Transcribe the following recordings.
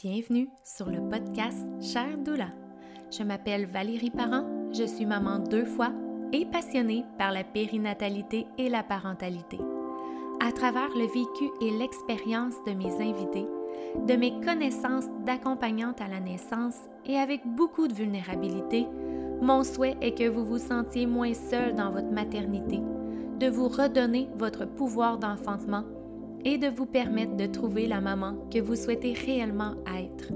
Bienvenue sur le podcast Cher Doula. Je m'appelle Valérie Parent, je suis maman deux fois et passionnée par la périnatalité et la parentalité. À travers le vécu et l'expérience de mes invités, de mes connaissances d'accompagnante à la naissance et avec beaucoup de vulnérabilité, mon souhait est que vous vous sentiez moins seul dans votre maternité, de vous redonner votre pouvoir d'enfantement et de vous permettre de trouver la maman que vous souhaitez réellement être.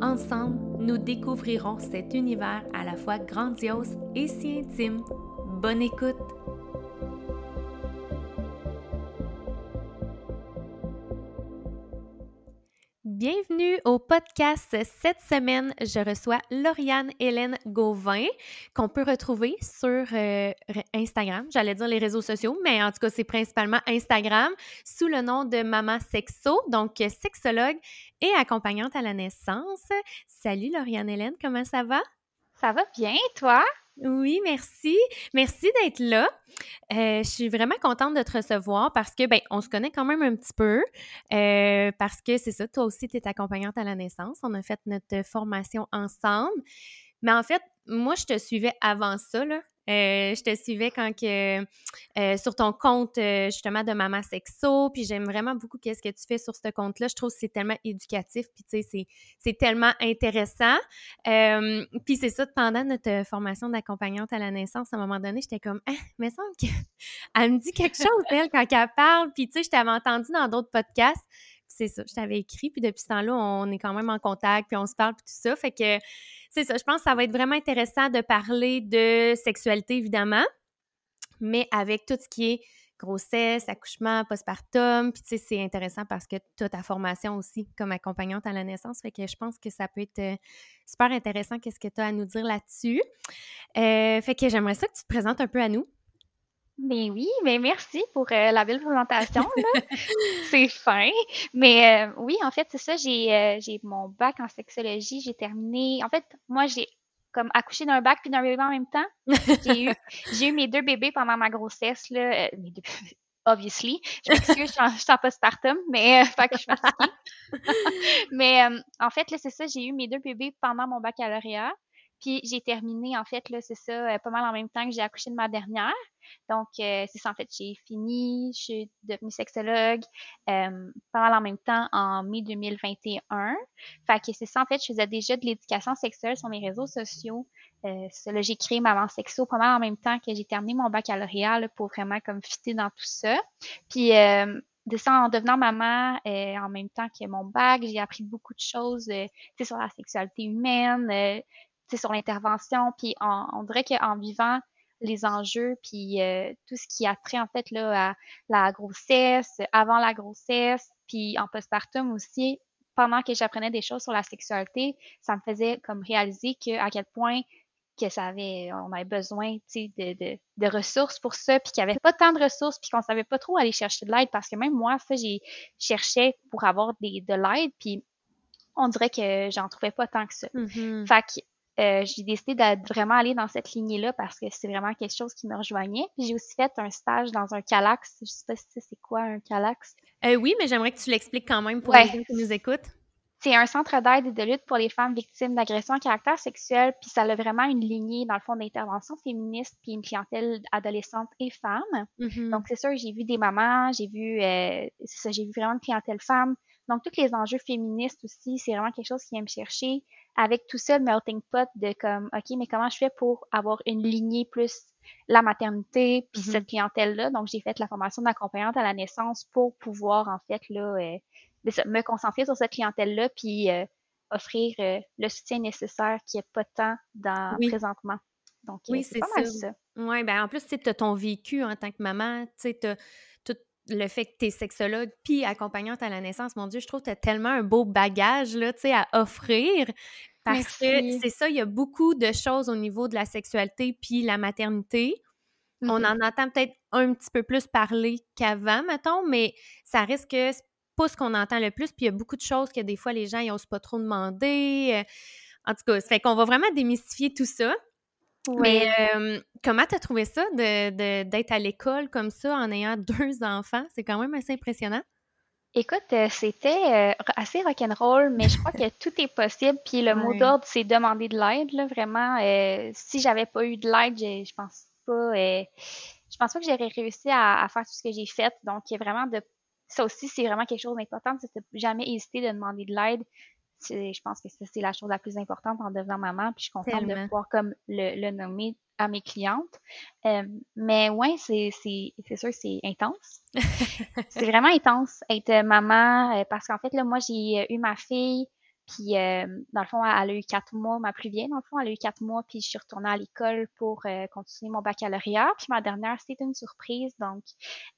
Ensemble, nous découvrirons cet univers à la fois grandiose et si intime. Bonne écoute! Bienvenue au podcast. Cette semaine, je reçois Lauriane Hélène Gauvin, qu'on peut retrouver sur euh, Instagram. J'allais dire les réseaux sociaux, mais en tout cas, c'est principalement Instagram sous le nom de Maman Sexo, donc sexologue et accompagnante à la naissance. Salut Lauriane Hélène, comment ça va? Ça va bien, toi? Oui, merci. Merci d'être là. Euh, je suis vraiment contente de te recevoir parce que, ben, on se connaît quand même un petit peu. Euh, parce que c'est ça, toi aussi, tu es accompagnante à la naissance. On a fait notre formation ensemble. Mais en fait, moi, je te suivais avant ça, là. Euh, je te suivais quand euh, sur ton compte euh, justement de Maman Sexo, puis j'aime vraiment beaucoup qu'est-ce que tu fais sur ce compte-là. Je trouve que c'est tellement éducatif, puis tu sais, c'est tellement intéressant. puis c'est ça, pendant notre formation d'accompagnante à la naissance, à un moment donné, j'étais comme, ah, mais semble qu'elle me dit quelque chose, elle, quand elle parle. Puis tu sais, je t'avais entendu dans d'autres podcasts. C'est ça, je t'avais écrit, puis depuis ce temps-là, on est quand même en contact, puis on se parle, puis tout ça. Fait que c'est ça, je pense que ça va être vraiment intéressant de parler de sexualité, évidemment, mais avec tout ce qui est grossesse, accouchement, postpartum. Puis, tu sais, c'est intéressant parce que tu as ta formation aussi comme accompagnante à la naissance. Fait que je pense que ça peut être euh, super intéressant qu'est-ce que tu as à nous dire là-dessus. Euh, fait que j'aimerais ça que tu te présentes un peu à nous. Mais oui, mais merci pour euh, la belle présentation. c'est fin. Mais euh, oui, en fait, c'est ça. J'ai euh, j'ai mon bac en sexologie. J'ai terminé. En fait, moi, j'ai comme accouché d'un bac puis d'un bébé en même temps. J'ai eu, j'ai eu mes deux bébés pendant ma grossesse. Là, mes deux, obviously. Je m'excuse, je suis en postpartum, mais pas que je Mais en fait, là, c'est ça. J'ai eu mes deux bébés pendant mon baccalauréat. Puis j'ai terminé, en fait, là, c'est ça, pas mal en même temps que j'ai accouché de ma dernière. Donc, euh, c'est ça, en fait, j'ai fini, je suis devenue sexologue euh, pas mal en même temps en mai 2021. Fait que c'est ça, en fait, je faisais déjà de l'éducation sexuelle sur mes réseaux sociaux. Euh, là, j'ai créé Maman Sexo pas mal en même temps que j'ai terminé mon baccalauréat pour vraiment comme fitter dans tout ça. Puis, euh, de ça, en devenant maman, euh, en même temps que mon bac, j'ai appris beaucoup de choses euh, sur la sexualité humaine, euh, sur l'intervention. Puis on, on dirait qu'en vivant les enjeux, puis euh, tout ce qui a trait en fait là à la grossesse, avant la grossesse, puis en postpartum aussi, pendant que j'apprenais des choses sur la sexualité, ça me faisait comme réaliser que à quel point que ça avait, on avait besoin, tu de, de, de, ressources pour ça, puis qu'il n'y avait pas tant de ressources, puis qu'on savait pas trop aller chercher de l'aide, parce que même moi, ça, j'ai cherché pour avoir des, de l'aide, puis on dirait que j'en trouvais pas tant que ça. Mm-hmm. Fait que euh, j'ai décidé de vraiment aller dans cette lignée-là parce que c'est vraiment quelque chose qui me rejoignait. Puis j'ai aussi fait un stage dans un calax. Je sais pas si c'est quoi un calax. Euh, oui, mais j'aimerais que tu l'expliques quand même pour les gens qui nous écoutent. C'est un centre d'aide et de lutte pour les femmes victimes d'agressions à caractère sexuel, puis ça a vraiment une lignée, dans le fond, d'intervention féministe, puis une clientèle adolescente et femme. Mm-hmm. Donc, c'est sûr, j'ai vu des mamans, j'ai vu, euh, c'est ça, j'ai vu vraiment une clientèle femme. Donc, tous les enjeux féministes aussi, c'est vraiment quelque chose qui vient me chercher avec tout ça, le melting pot de comme, OK, mais comment je fais pour avoir une lignée plus la maternité, puis mm-hmm. cette clientèle-là? Donc, j'ai fait la formation d'accompagnante à la naissance pour pouvoir, en fait, là, euh, me concentrer sur cette clientèle-là, puis euh, offrir euh, le soutien nécessaire qui est pas tant dans présentement. Donc, oui, c'est pas mal ça. Oui, ben en plus, tu as ton vécu en tant que maman, tu sais, le fait que tu es sexologue puis accompagnante à la naissance, mon Dieu, je trouve que tu as tellement un beau bagage là, à offrir. Parce que c'est ça, il y a beaucoup de choses au niveau de la sexualité puis la maternité. On mm-hmm. en entend peut-être un petit peu plus parler qu'avant, mettons, mais ça risque que pas ce qu'on entend le plus. Puis il y a beaucoup de choses que des fois les gens n'osent pas trop demander. Euh, en tout cas, ça fait qu'on va vraiment démystifier tout ça. Mais comment tu as trouvé ça d'être de, à l'école comme ça en ayant deux enfants? C'est quand même assez impressionnant. Écoute, euh, c'était euh, assez rock'n'roll, mais je crois que tout est possible. Puis le mot d'ordre, c'est demander de l'aide, vraiment. Euh, si j'avais pas eu de l'aide, je, je pense pas, euh, je pense pas que j'aurais réussi à, à faire tout ce que j'ai fait. Donc, vraiment de, ça aussi, c'est vraiment quelque chose d'important, c'est de jamais hésiter de demander de l'aide. Je pense que ça, c'est la chose la plus importante en devenant maman. Puis je suis contente de pouvoir comme le, le nommer à mes clientes. Euh, mais ouais, c'est c'est c'est sûr que c'est intense. C'est vraiment intense être maman euh, parce qu'en fait, là, moi, j'ai euh, eu ma fille, puis euh, dans le fond, elle, elle a eu quatre mois, ma plus vieille, dans le fond, elle a eu quatre mois, puis je suis retournée à l'école pour euh, continuer mon baccalauréat. Puis ma dernière, c'était une surprise, donc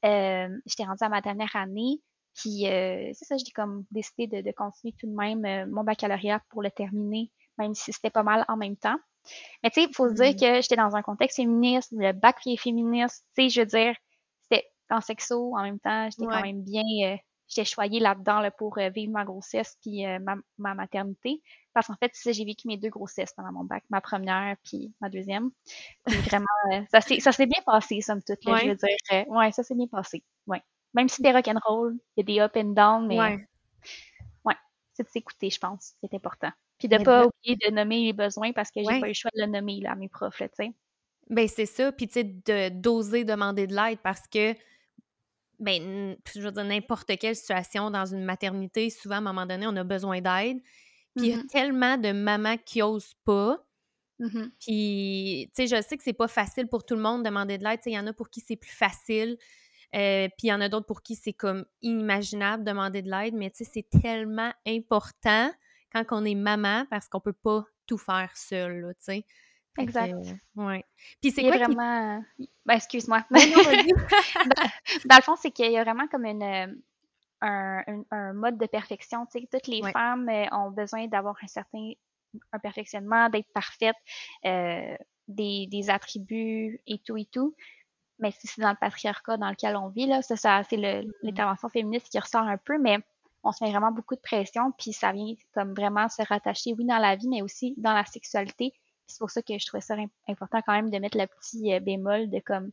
euh, j'étais rendue à ma dernière année. Puis euh, c'est ça, j'ai comme décidé de, de continuer tout de même euh, mon baccalauréat pour le terminer, même si c'était pas mal en même temps. Mais tu sais, il faut se dire Mm. que j'étais dans un contexte féministe, le bac est féministe, tu sais, je veux dire, c'était en sexo en même temps, j'étais quand même bien, euh, j'étais choyée là-dedans là, pour vivre ma grossesse puis ma, ma maternité. Parce qu'en fait, j'ai vécu mes deux grossesses pendant mon bac, ma première puis ma deuxième. Puis vraiment, ça s'est ça s'est bien passé, somme toute, là, je veux dire. ouais, ça s'est bien passé. Ouais. Même si c'était rock'n'roll, il y a des up and down, mais Ouais. ouais, c'est de s'écouter, je pense, c'est important. Puis de Mais pas oublier de nommer les besoins parce que j'ai Ouais. pas eu le choix de le nommer là, à mes profs, là, tu sais. Ben, c'est ça. Puis, tu sais, de, d'oser demander de l'aide parce que, ben, je veux dire, n'importe quelle situation dans une maternité, souvent, à un moment donné, on a besoin d'aide. Puis, il y a Mhm, tellement de mamans qui osent pas. mhm. Puis, tu sais, je sais que c'est pas facile pour tout le monde de demander de l'aide. Tu sais, il y en a pour qui c'est plus facile. Euh, puis, il y en a d'autres pour qui c'est comme inimaginable de demander de l'aide. Mais, tu sais, c'est tellement important quand on est maman parce qu'on peut pas tout faire seul, tu sais. Exact. euh, ouais. Puis, c'est qui... vraiment. Ben, excuse-moi. Dans, dans le fond, c'est qu'il y a vraiment comme une, euh, un, un- un mode de perfection. Tu sais, toutes les Ouais. femmes euh, ont besoin d'avoir un certain un perfectionnement, d'être parfaite, euh, des, des attributs et tout et tout. Mais si c'est dans le patriarcat dans lequel on vit, là, ça, ça c'est le- Mm. l'intervention féministe qui ressort un peu, mais on se met vraiment beaucoup de pression, puis ça vient comme vraiment se rattacher, oui, dans la vie, mais aussi dans la sexualité. C'est pour ça que je trouvais ça im- important quand même de mettre le petit euh, bémol de comme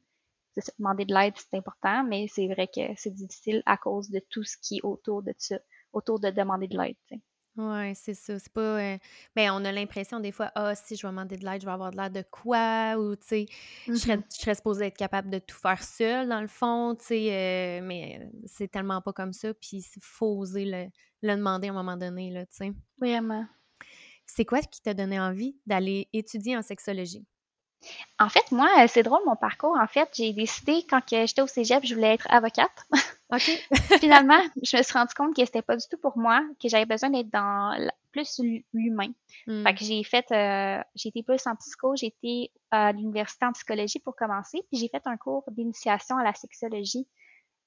demander de l'aide, c'est important, mais c'est vrai que c'est difficile à cause de tout ce qui est autour de ça, autour de demander de l'aide. Ouais, c'est ça. C'est pas. euh, Ben, on a l'impression des fois, ah, si je vais demander de l'aide, je vais avoir de l'air de quoi? Ou, tu sais, je serais, Mhm. je serais supposée être capable de tout faire seule, dans le fond, tu sais. euh, mais c'est tellement pas comme ça. Puis, il faut oser le, le demander à un moment donné, là, tu sais. Vraiment. C'est quoi qui t'a donné envie d'aller étudier en sexologie? En fait, moi, c'est drôle mon parcours. En fait, j'ai décidé quand j'étais au cégep, je voulais être avocate. OK. Finalement, je me suis rendu compte que c'était pas du tout pour moi, que j'avais besoin d'être dans la- plus l'hu- l'humain. Hmm. Fait que j'ai fait, euh, j'ai été plus en psycho, j'ai été à l'université en psychologie pour commencer, puis j'ai fait un cours d'initiation à la sexologie.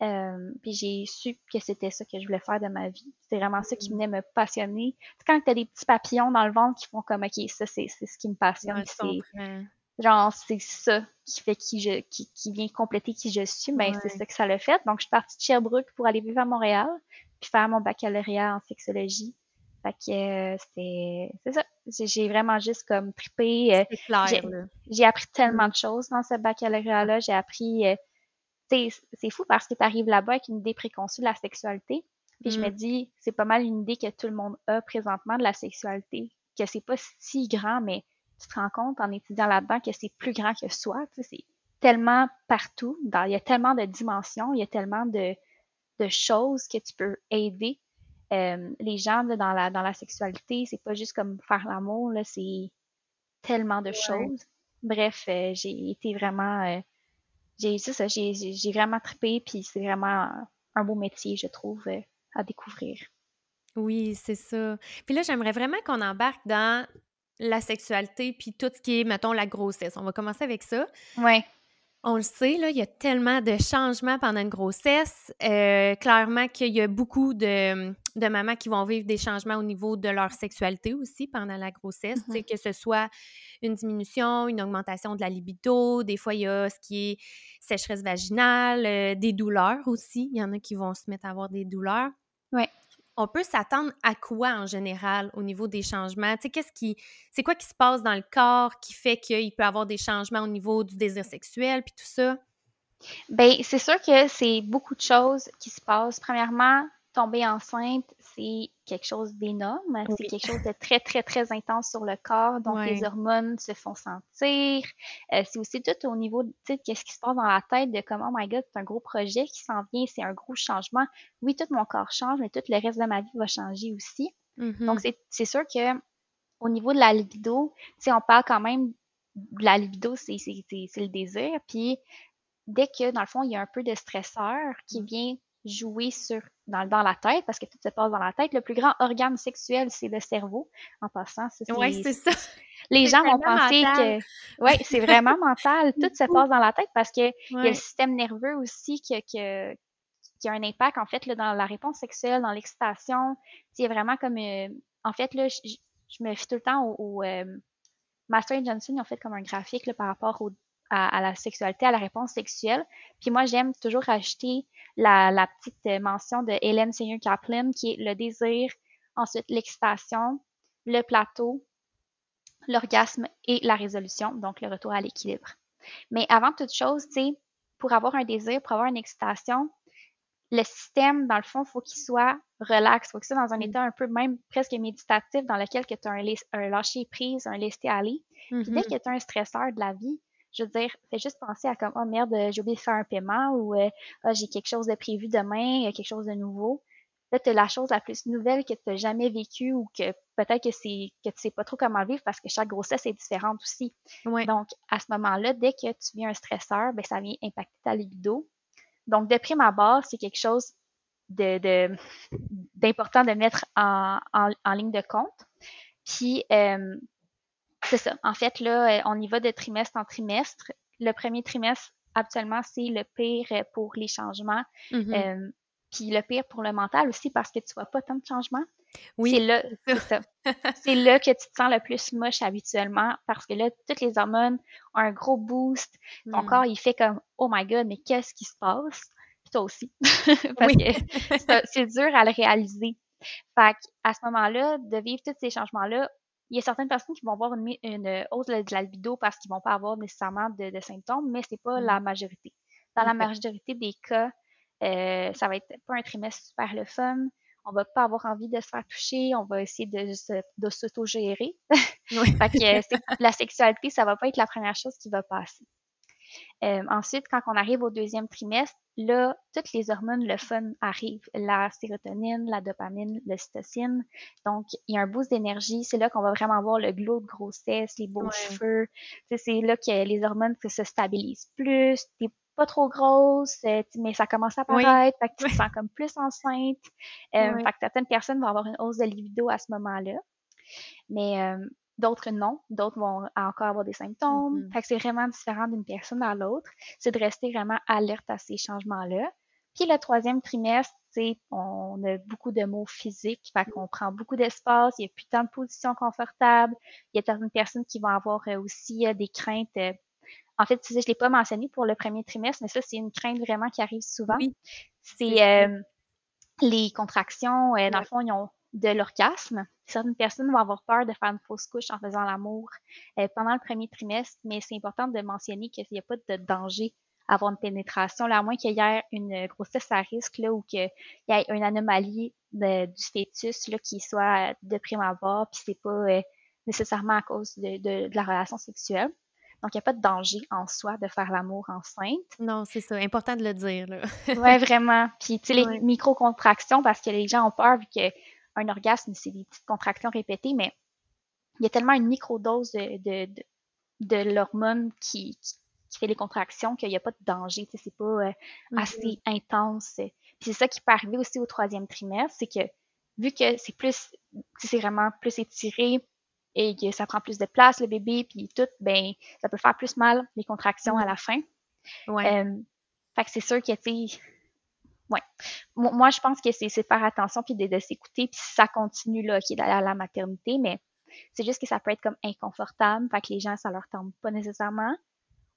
Euh, puis j'ai su que c'était ça que je voulais faire de ma vie. C'était vraiment ça qui venait me passionner. C'est quand t'as des petits papillons dans le ventre qui font comme, OK, ça, c'est c'est ce qui me passionne. Ouais, c'est. Genre, c'est ça qui fait qui je, qui, qui vient compléter qui je suis. Ben, c'est Ouais. ça que ça l'a fait. Donc, je suis partie de Sherbrooke pour aller vivre à Montréal, puis faire mon baccalauréat en sexologie. Fait que euh, c'était, c'est ça. J'ai vraiment juste comme trippé. euh, C'est j'ai- là. appris tellement Mm. de choses dans ce baccalauréat-là. J'ai appris, euh, c'est fou parce que tu arrives là-bas avec une idée préconçue de la sexualité. Puis je me Mm. dis, c'est pas mal une idée que tout le monde a présentement de la sexualité, que c'est pas si grand, mais tu te rends compte en étudiant là-dedans que c'est plus grand que soi. Tu sais, c'est tellement partout. Dans, il y a tellement de dimensions, il y a tellement de, de choses que tu peux aider. Euh, les gens là, dans la dans la sexualité, c'est pas juste comme faire l'amour, là, c'est tellement de Ouais. choses. Bref, euh, j'ai été vraiment euh, j'ai ça, j'ai j'ai vraiment trippé puis c'est vraiment un, un beau métier, je trouve, euh, à découvrir. Oui, c'est ça. Puis là, j'aimerais vraiment qu'on embarque dans la sexualité puis tout ce qui est, mettons, la grossesse. On va commencer avec ça. Ouais. On le sait, là, il y a tellement de changements pendant une grossesse. Euh, clairement qu'il y a beaucoup de, de mamans qui vont vivre des changements au niveau de leur sexualité aussi pendant la grossesse. Mhm. Que ce soit une diminution, une augmentation de la libido. Des fois, il y a ce qui est sécheresse vaginale, euh, des douleurs aussi. Il y en a qui vont se mettre à avoir des douleurs. Ouais. On peut s'attendre à quoi en général au niveau des changements? Tu qu'est-ce qui. C'est quoi qui se passe dans le corps qui fait qu'il peut avoir des changements au niveau du désir sexuel puis tout ça? Ben, c'est sûr que c'est beaucoup de choses qui se passent. Premièrement, tomber enceinte, c'est quelque chose d'énorme. C'est quelque chose de très, très, très intense sur le corps. Donc, les hormones se font sentir. Euh, c'est aussi tout au niveau de qu'est-ce qui se passe dans la tête de comme, oh my god, c'est un gros projet qui s'en vient, c'est un gros changement. Oui, tout mon corps change, mais tout le reste de ma vie va changer aussi. Mm-hmm. Donc, c'est sûr que au niveau de la libido, on parle quand même de la libido, c'est le désir. Puis, dès que, dans le fond, il y a un peu de stresseur qui mm. vient jouer sur dans, dans, la tête, parce que tout se passe dans la tête. Le plus grand organe sexuel, c'est le cerveau. En passant, Oui, c'est ça. Les gens vont penser que. Oui, c'est vraiment mental. Tout se passe dans la tête parce que il y a le système nerveux aussi qui, qui, qui a un impact, en fait, là, dans la réponse sexuelle, dans l'excitation. C'est vraiment comme. Euh, en fait, là, je, me fie tout le temps au. euh, Master et Johnson, ils ont fait comme un graphique là, par rapport au à, la sexualité, à la réponse sexuelle. Puis moi, j'aime toujours rajouter la, la, petite mention de Hélène Senior Kaplan, qui est le désir, ensuite l'excitation, le plateau, l'orgasme et la résolution, donc le retour à l'équilibre. Mais avant toute chose, tu sais, pour avoir un désir, pour avoir une excitation, le système, dans le fond, faut qu'il soit relax, faut qu'il soit dans un mm. état un peu même presque méditatif dans lequel tu as un, un lâcher prise, un laisser aller. Puis dès mm-hmm. que tu as un stresseur de la vie, je veux dire, fais juste penser à comme, oh merde, j'ai oublié de faire un paiement ou euh, oh, j'ai quelque chose de prévu demain, quelque chose de nouveau. Là, tu la chose la plus nouvelle que tu n'as jamais vécue ou que peut-être que c'est que tu sais pas trop comment vivre parce que chaque grossesse est différente aussi. Donc, à ce moment-là, dès que tu viens un stresseur, ben, ça vient impacter ta libido. Donc, de prime abord, c'est quelque chose de d'important de, mettre en, en, ligne de compte. Puis, euh, c'est ça. En fait, là, euh, on y va de trimestre en trimestre. Le premier trimestre, habituellement, c'est le pire pour les changements. Mm-hmm. Euh, puis le pire pour le mental aussi parce que tu vois pas tant de changements. Oui. C'est là, c'est ça. c'est là que tu te sens le plus moche habituellement parce que là, toutes les hormones ont un gros boost. Ton mm. corps, il fait comme, oh my god, mais qu'est-ce qui se passe? Puis toi aussi. parce que c'est dur à le réaliser. Fait à ce moment-là, de vivre tous ces changements-là, il y a certaines personnes qui vont avoir une, une hausse de la libido parce qu'ils vont pas avoir nécessairement de, de symptômes, mais c'est pas la mmh. majorité. Dans la majorité des cas, euh, ça va être pas un trimestre super le fun. On va pas avoir envie de se faire toucher. On va essayer de, de s'auto-gérer. fait que la sexualité, ça va pas être la première chose qui va passer. Euh, ensuite, quand on arrive au deuxième trimestre, là, toutes les hormones, le fun arrive. La sérotonine, la dopamine, l'ocytocine. Donc, il y a un boost d'énergie. C'est là qu'on va vraiment voir le glow de grossesse, les beaux cheveux. C'est là que les hormones se stabilisent plus. T'es pas trop grosse, euh, mais ça commence à apparaître. Fait que tu te sens comme plus enceinte. Euh, Fait que certaines personnes vont avoir une hausse de libido à ce moment-là. Mais euh, D'autres non, d'autres vont encore avoir des symptômes. Mm-hmm. Fait que c'est vraiment différent d'une personne à l'autre. C'est de rester vraiment alerte à ces changements-là. Puis le troisième trimestre, c'est on a beaucoup de mots physiques, fait qu'on prend beaucoup d'espace, il y a plus tant de positions confortables. Il y a certaines personnes qui vont avoir euh, aussi euh, des craintes. Euh, en fait, je l'ai pas mentionné pour le premier trimestre, mais ça, c'est une crainte vraiment qui arrive souvent. C'est les contractions. dans le fond, ils ont de l'orgasme. Certaines personnes vont avoir peur de faire une fausse couche en faisant l'amour euh, pendant le premier trimestre, mais c'est important de mentionner qu'il n'y a pas de danger à avoir une pénétration, là, à moins qu'il y ait une grossesse à risque là, ou qu'il y ait une anomalie du fœtus là, qui soit de prime abord, puis c'est pas euh, nécessairement à cause de, de, la relation sexuelle. Donc, il n'y a pas de danger en soi de faire l'amour enceinte. Non, c'est ça. Important de le dire. oui, vraiment. Puis, tu sais, les micro-contractions, parce que les gens ont peur vu que un orgasme, c'est des petites contractions répétées, mais il y a tellement une microdose de, de, de, de l'hormone qui, qui, fait les contractions qu'il n'y a pas de danger. C'est pas euh, mm-hmm. assez intense. Puis c'est ça qui peut arriver aussi au troisième trimestre, c'est que vu que c'est plus, c'est vraiment plus étiré et que ça prend plus de place, le bébé, puis tout, ben, ça peut faire plus mal, les contractions à mm-hmm. la fin. Ouais. Euh, fait que c'est sûr que, tu Ouais. Moi, je pense que c'est faire attention puis de, s'écouter puis ça continue là, qui est à la maternité, mais c'est juste que ça peut être comme inconfortable, fait que les gens ça leur tombe pas nécessairement,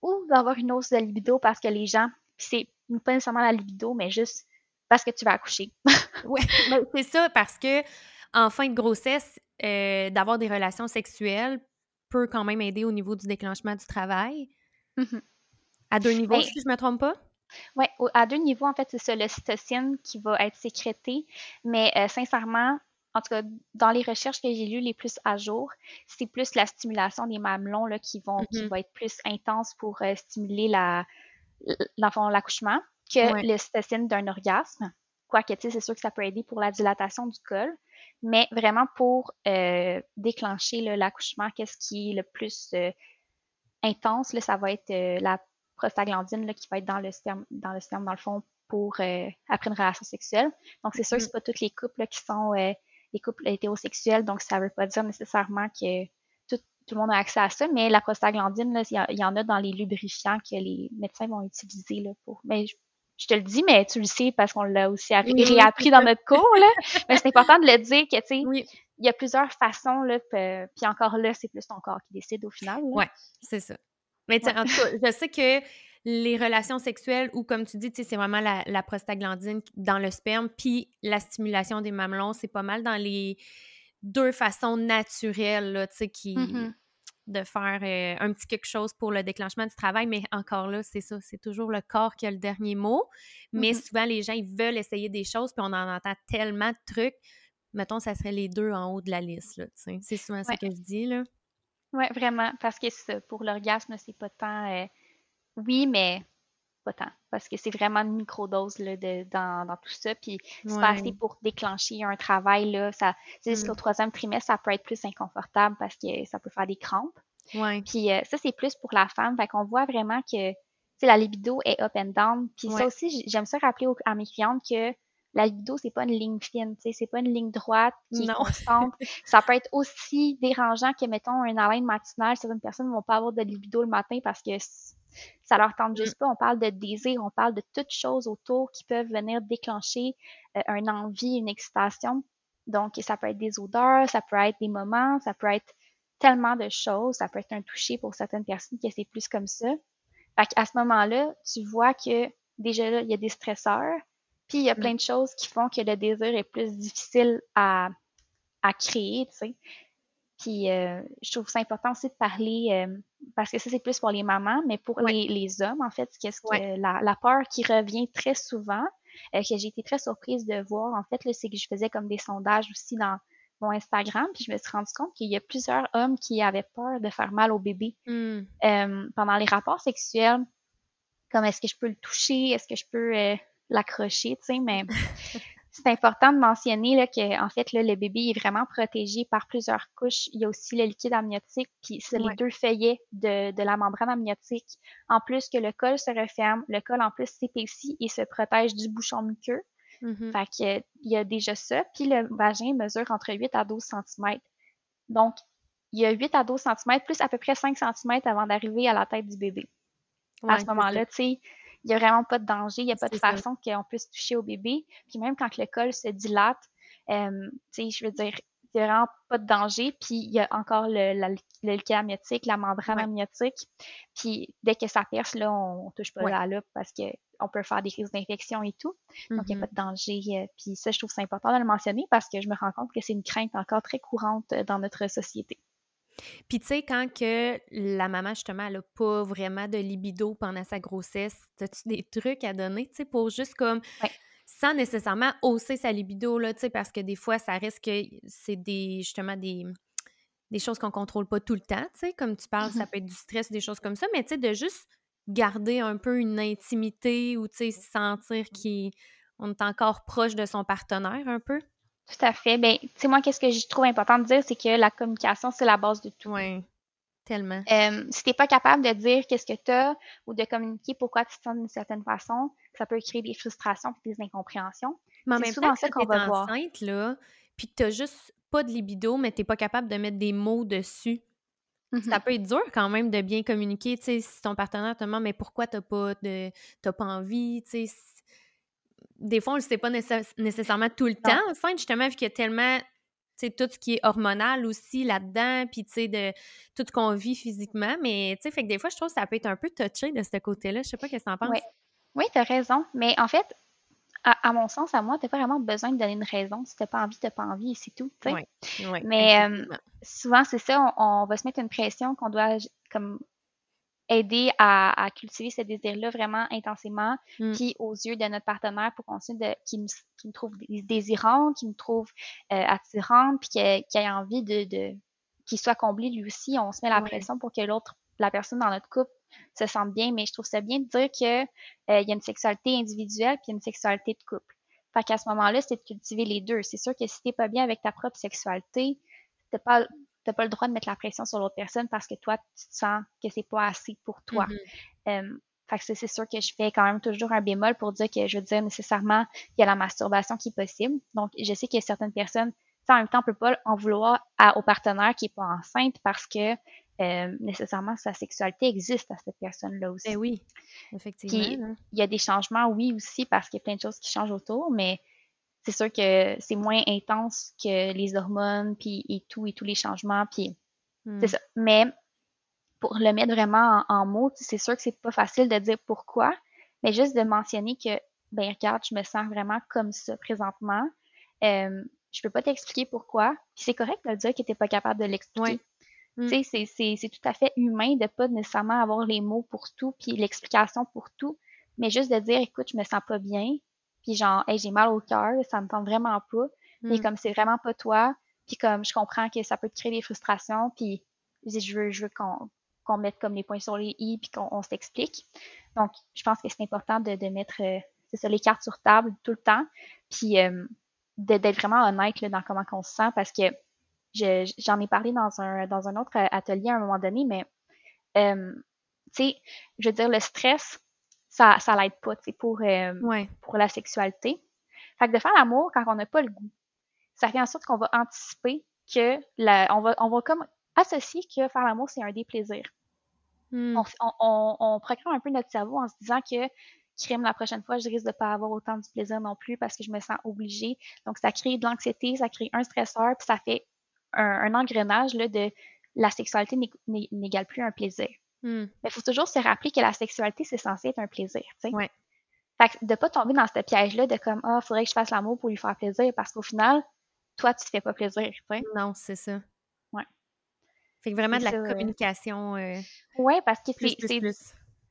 ou d'avoir une hausse de libido parce que les gens, c'est pas nécessairement la libido, mais juste parce que tu vas accoucher. oui, c'est ça parce que en fin de grossesse, euh, d'avoir des relations sexuelles peut quand même aider au niveau du déclenchement du travail. Mm-hmm. À deux niveaux, si je me trompe pas? Oui, à deux niveaux, en fait, c'est ça, l'ocytocine qui va être sécrétée, mais euh, sincèrement, en tout cas, dans les recherches que j'ai lues les plus à jour, c'est plus la stimulation des mamelons là, qui, vont, qui mm-hmm. va être plus intense pour euh, stimuler la, l'accouchement que l'ocytocine d'un orgasme. Quoique, tu sais, c'est sûr que ça peut aider pour la dilatation du col, mais vraiment pour euh, déclencher l'accouchement, qu'est-ce qui est le plus intense, là, ça va être la prostaglandine là, qui va être dans le sperme, dans le sperme, dans le fond, pour euh, après une relation sexuelle. Donc, c'est sûr que mm-hmm. c'est pas tous les couples qui sont euh, des couples hétérosexuels, donc ça veut pas dire nécessairement que tout, tout, le monde a accès à ça, mais la prostaglandine, il y, en a dans les lubrifiants que les médecins vont utiliser là, pour. Mais je, te le dis, mais tu le sais parce qu'on l'a aussi réappris dans notre cours, là. mais c'est important de le dire que, tu sais, il y a plusieurs façons, là, puis encore là, c'est plus ton corps qui décide au final. Oui, c'est ça. Mais en tout cas, je sais que les relations sexuelles ou comme tu dis, c'est vraiment la, prostaglandine dans le sperme, puis la stimulation des mamelons, c'est pas mal dans les deux façons naturelles, là, qui... Mm-hmm. de faire euh, un petit quelque chose pour le déclenchement du travail, mais encore là, c'est ça, c'est toujours le corps qui a le dernier mot. Mais mm-hmm. souvent, les gens, ils veulent essayer des choses, puis on en entend tellement de trucs. Mettons, ça serait les deux en haut de la liste, C'est souvent ça que je dis, là. Oui, vraiment. Parce que pour l'orgasme, c'est pas tant. Euh, oui, mais pas tant. Parce que c'est vraiment une microdose là, de, dans, dans tout ça. Puis c'est pas assez pour déclencher un travail. Là, ça, jusqu'au mm. troisième trimestre, ça peut être plus inconfortable parce que ça peut faire des crampes. Ouais. Puis euh, ça, c'est plus pour la femme. Fait qu'on voit vraiment que la libido est up and down. Puis ça aussi, j'aime ça rappeler à mes clientes que la libido, c'est pas une ligne fine, tu sais, c'est pas une ligne droite qui est constante. ça peut être aussi dérangeant que, mettons, un haleine matinale. Certaines personnes vont pas avoir de libido le matin parce que ça leur tente juste mm. pas. On parle de désir, on parle de toutes choses autour qui peuvent venir déclencher euh, un envie, une excitation. Donc, ça peut être des odeurs, ça peut être des moments, ça peut être tellement de choses. Ça peut être un toucher pour certaines personnes que c'est plus comme ça. Fait qu'à ce moment-là, tu vois que déjà là, il y a des stresseurs, puis il y a plein de choses qui font que le désir est plus difficile à, à créer, tu sais. Puis euh, je trouve ça important aussi de parler, euh, parce que ça c'est plus pour les mamans, mais pour les, les, hommes, en fait, qu'est-ce que la, la, peur qui revient très souvent, euh, que j'ai été très surprise de voir, en fait, c'est que je faisais comme des sondages aussi dans mon Instagram, puis je me suis rendu compte qu'il y a plusieurs hommes qui avaient peur de faire mal au bébé mmh. pendant les rapports sexuels. Comme est-ce que je peux le toucher, est-ce que je peux l'accrocher, tu sais, mais c'est important de mentionner là, que en fait là, le bébé est vraiment protégé par plusieurs couches. Il y a aussi le liquide amniotique, puis c'est les deux feuillets de, de, la membrane amniotique. En plus que le col se referme, le col en plus s'épaissit et se protège du bouchon muqueux. Mm-hmm. Fait que, il y a déjà ça. Puis le vagin mesure entre 8 à 12 cm. Donc, il y a 8 à 12 cm plus à peu près 5 cm avant d'arriver à la tête du bébé. à ce moment-là, tu sais, il n'y a vraiment pas de danger, il n'y a pas de façon qu'on puisse toucher au bébé. Puis même quand le col se dilate, euh, tu sais, je veux dire, il n'y a vraiment pas de danger. Puis il y a encore le, la, amniotique, la membrane amniotique. Puis dès que ça perce, là, on, ne touche pas à la parce que on peut faire des crises d'infection et tout. Donc, il n'y a mm-hmm. pas de danger. Euh, puis ça, je trouve c'est important de le mentionner parce que je me rends compte que c'est une crainte encore très courante dans notre société. Puis tu sais, quand que la maman, justement, elle n'a pas vraiment de libido pendant sa grossesse, as-tu des trucs à donner, tu sais, pour juste comme... Sans nécessairement hausser sa libido, là, tu sais, parce que des fois, ça risque que c'est des, justement, des, des choses qu'on contrôle pas tout le temps, tu sais, comme tu parles, ça mmh peut être du stress, des choses comme ça, mais tu sais, de juste garder un peu une intimité ou, tu sais, sentir qu'on est encore proche de son partenaire un peu. Tout à fait. Ben, tu sais, moi, qu'est-ce que je trouve important de dire, c'est que la communication, c'est la base de tout. Oui, tellement. Euh, si t'es pas capable de dire qu'est-ce que tu as ou de communiquer pourquoi tu te sens d'une certaine façon, ça peut créer des frustrations et des incompréhensions. Mais en même souvent temps, ça qu'on va voir. enceinte, là, puis que t'as juste pas de libido, mais t'es pas capable de mettre des mots dessus. Ça mm-hmm. peut être dur quand même de bien communiquer, tu sais, si ton partenaire te demande mais pourquoi t'as pas de t'as pas envie, tu sais, des fois, on ne le sait pas nécessairement tout le temps enceinte, justement, vu qu'il y a tellement tout ce qui est hormonal aussi là-dedans, puis tu sais, de tout ce qu'on vit physiquement. Mais tu sais, fait que des fois, je trouve que ça peut être un peu touché de ce côté-là. Je sais pas ce que tu en penses. Oui, oui tu as raison. Mais en fait, à, mon sens, à moi, tu n'as pas vraiment besoin de donner une raison. Si tu n'as pas envie, tu n'as pas envie et c'est tout. Oui, Mais euh, souvent, c'est ça, on, va se mettre une pression qu'on doit comme aider à, cultiver ce désir-là vraiment intensément, Mm. puis aux yeux de notre partenaire pour qu'on de qu'il me, trouve désirante, qu'il me trouve euh, attirante, puis qu'il ait envie de, de qu'il soit comblé lui aussi. On se met la pression pour que l'autre, la personne dans notre couple, se sente bien. Mais je trouve ça bien de dire que euh, il y a une sexualité individuelle puis une sexualité de couple. Fait qu'à ce moment-là, c'est de cultiver les deux. C'est sûr que si t'es pas bien avec ta propre sexualité, t'as pas t'as pas le droit de mettre la pression sur l'autre personne parce que toi, tu te sens que c'est pas assez pour toi. Euh, fait que c'est sûr que je fais quand même toujours un bémol pour dire que je veux dire nécessairement il y a la masturbation qui est possible. Donc je sais qu'il y a certaines personnes, en même temps, on peut pas en vouloir à, au partenaire qui est pas enceinte parce que euh, nécessairement sa sexualité existe à cette personne-là aussi. Ben oui, effectivement. Là. il y a des changements, oui, aussi, parce qu'il y a plein de choses qui changent autour, mais c'est sûr que c'est moins intense que les hormones, puis et tout, et tous les changements, puis Mm. c'est ça. Mais pour le mettre vraiment en, en mots, c'est sûr que c'est pas facile de dire pourquoi, mais juste de mentionner que, ben regarde, je me sens vraiment comme ça présentement. Euh, je peux pas t'expliquer pourquoi. Puis c'est correct de dire que t'es pas capable de l'expliquer. Mm. Tu sais, c'est- c'est c'est tout à fait humain de pas nécessairement avoir les mots pour tout, puis l'explication pour tout, mais juste de dire, écoute, je me sens pas bien, puis genre, hey, j'ai mal au cœur, ça me tente vraiment pas, mais Mm. comme c'est vraiment pas toi, puis comme je comprends que ça peut te créer des frustrations, puis je veux, je veux qu'on qu'on mette comme les points sur les i, puis qu'on on s'explique. Donc, je pense que c'est important de, de mettre euh, c'est ça, les cartes sur table tout le temps, puis euh, d'être vraiment honnête là, dans comment on se sent, parce que je- j'en ai parlé dans un, dans un autre atelier à un moment donné, mais euh, tu sais, je veux dire, le stress, ça, ça l'aide pas, tu sais, pour, euh, Ouais. pour la sexualité. Fait que de faire l'amour quand on n'a pas le goût, ça fait en sorte qu'on va anticiper que la, on va, on va comme associer que faire l'amour, c'est un déplaisir. Mm. On, on, on, programme un peu notre cerveau en se disant que crime la prochaine fois, je risque de pas avoir autant du plaisir non plus parce que je me sens obligée. Donc, ça crée de l'anxiété, ça crée un stresseur, puis ça fait un, un engrenage là, de la sexualité n'é- n'é- n'égale plus un plaisir. Mm. Mais il faut toujours se rappeler que la sexualité, c'est censé être un plaisir. tu sais. Ouais. Fait que de pas tomber dans ce piège-là de comme Ah, faudrait que je fasse l'amour pour lui faire plaisir parce qu'au final, toi, tu te fais pas plaisir. tu sais. Non, c'est ça. Ouais. Fait que vraiment de la ça, euh, communication euh, Ouais, parce que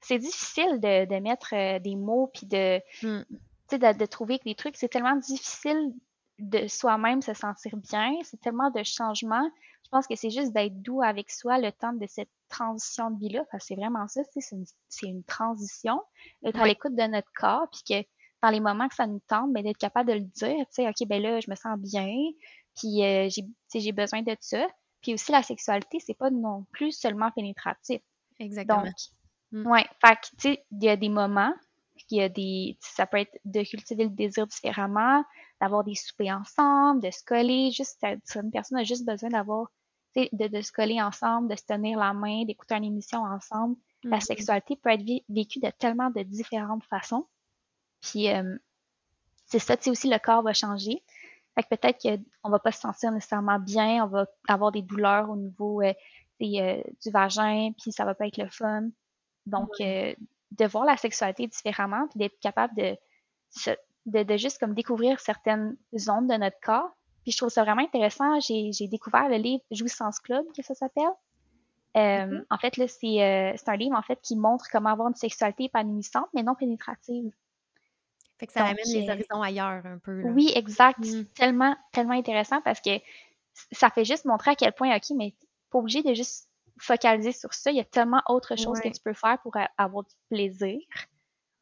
c'est difficile de, de mettre euh, des mots puis de, Mm. de trouver des trucs. C'est tellement difficile de soi-même se sentir bien. C'est tellement de changements. Je pense que c'est juste d'être doux avec soi le temps de cette transition de vie-là. Parce que c'est vraiment ça, c'est une, transition. D'être à l'écoute de notre corps, puis que dans les moments que ça nous tente, ben, d'être capable de le dire, tu sais, OK, ben là, je me sens bien, puis euh, j'ai, besoin de ça. Puis aussi, la sexualité, c'est pas non plus seulement pénétratif. Exactement. Donc, Mm. ouais, fait que, tu sais, il y a des moments, il y a des, ça peut être de cultiver le désir différemment, d'avoir des soupers ensemble, de se coller, juste, une personne a juste besoin d'avoir, tu sais, de, de se coller ensemble, de se tenir la main, d'écouter une émission ensemble. La Mhm. sexualité peut être vé- vécue de tellement de différentes façons. Puis, euh, c'est ça, tu sais, aussi, le corps va changer. Fait que peut-être qu'on va pas se sentir nécessairement bien, on va avoir des douleurs au niveau euh, euh, du vagin, puis ça va pas être le fun. Donc, euh, de voir la sexualité différemment, puis d'être capable de, de, de juste comme découvrir certaines zones de notre corps. Puis je trouve ça vraiment intéressant. J'ai découvert le livre Jouissance Club, que ça s'appelle. Euh, Mhm. En fait, là, c'est euh, c'est un livre en fait qui montre comment avoir une sexualité épanouissante, mais non pénétrative. Fait que ça Donc, amène les euh, horizons ailleurs un peu. là. Oui, exact. Mm. C'est tellement, tellement intéressant parce que ça fait juste montrer à quel point, OK, mais pas obligé de juste focaliser sur ça. Il y a tellement autre chose Ouais. que tu peux faire pour avoir du plaisir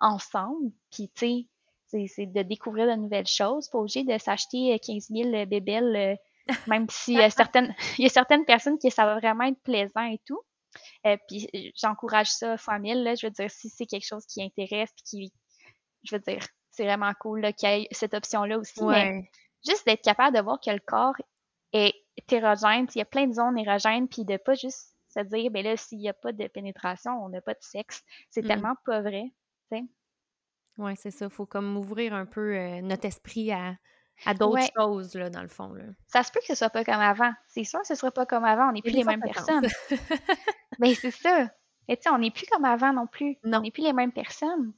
ensemble. Puis, tu sais, c'est- de découvrir de nouvelles choses. Pas obligé de s'acheter euh, 15 000 bébelles, euh, même si euh, certaines, il y a certaines personnes qui ça va vraiment être plaisant et tout. Euh, puis euh, j'encourage ça fois mille. Là, je veux dire, si c'est quelque chose qui intéresse, puis qui, je veux dire, c'est vraiment cool là, qu'il y ait cette option-là aussi. Mais juste d'être capable de voir que le corps est hétérogène, il y a plein de zones érogènes, puis de pas juste se dire, ben là, s'il n'y a pas de pénétration, on n'a pas de sexe. C'est Mm. tellement pas vrai. Ouais, c'est ça. Faut comme ouvrir un peu euh, notre esprit à, à d'autres Ouais. choses, là, dans le fond. Là. Ça se peut que ce soit pas comme avant. C'est sûr que ce sera pas comme avant, on n'est plus les mêmes personnes. Ben c'est ça. Et tu sais, on n'est plus comme avant non plus. Non. On n'est plus les mêmes personnes.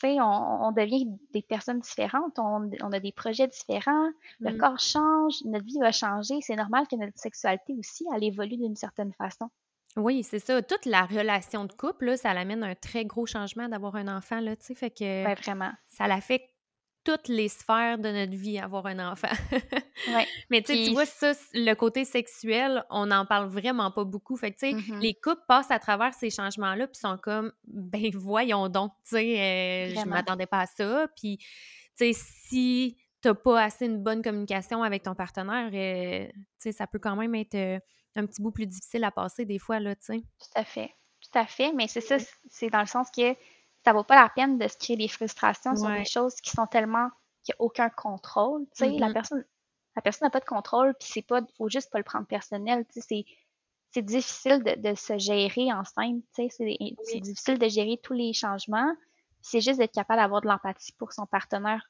Tu sais, on, on devient des personnes différentes, on, on a des projets différents, le Mm. corps change, notre vie va changer. C'est normal que notre sexualité aussi, elle évolue d'une certaine façon. Oui, c'est ça. Toute la relation de couple, là, ça l'amène un très gros changement d'avoir un enfant, là, tu sais, fait que vraiment. ça l'affecte toutes les sphères de notre vie, avoir un enfant. Ouais. Mais tu sais, tu vois, ça, le côté sexuel, on n'en parle vraiment pas beaucoup. Fait que, tu sais, mhm, les couples passent à travers ces changements-là, puis sont comme, ben voyons donc, tu sais, euh, je m'attendais pas à ça. Puis, tu sais, si t'as pas assez une bonne communication avec ton partenaire, euh, ça peut quand même être euh, un petit bout plus difficile à passer des fois, là, tu sais. Tout à fait. Tout à fait. Mais c'est ça, c'est dans le sens que ça vaut pas la peine de se créer des frustrations sur des choses qui sont tellement qu'il n'y a aucun contrôle. Tu sais, la personne, la personne n'a pas de contrôle, puis c'est pas, faut juste pas le prendre personnel. Tu sais, c'est, difficile de, de se gérer enceinte. Tu sais, c'est, c'est Oui. difficile de gérer tous les changements. C'est juste d'être capable d'avoir de l'empathie pour son partenaire,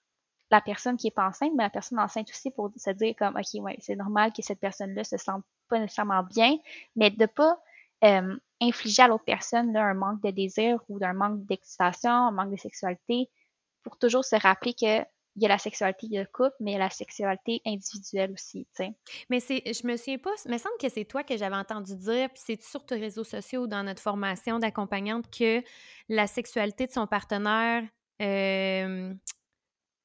la personne qui est pas enceinte, mais la personne enceinte aussi pour se dire comme, ok, ouais, c'est normal que cette personne-là se sente pas nécessairement bien, mais de pas euh, infliger à l'autre personne là, un manque de désir ou d'un manque d'excitation, un manque de sexualité, pour toujours se rappeler que il y a la sexualité de couple, mais il y a la sexualité individuelle aussi. Mais c'est, je me souviens pas, il me semble que c'est toi que j'avais entendu dire, puis c'est sur tes réseaux sociaux ou dans notre formation d'accompagnante que la sexualité de son partenaire euh,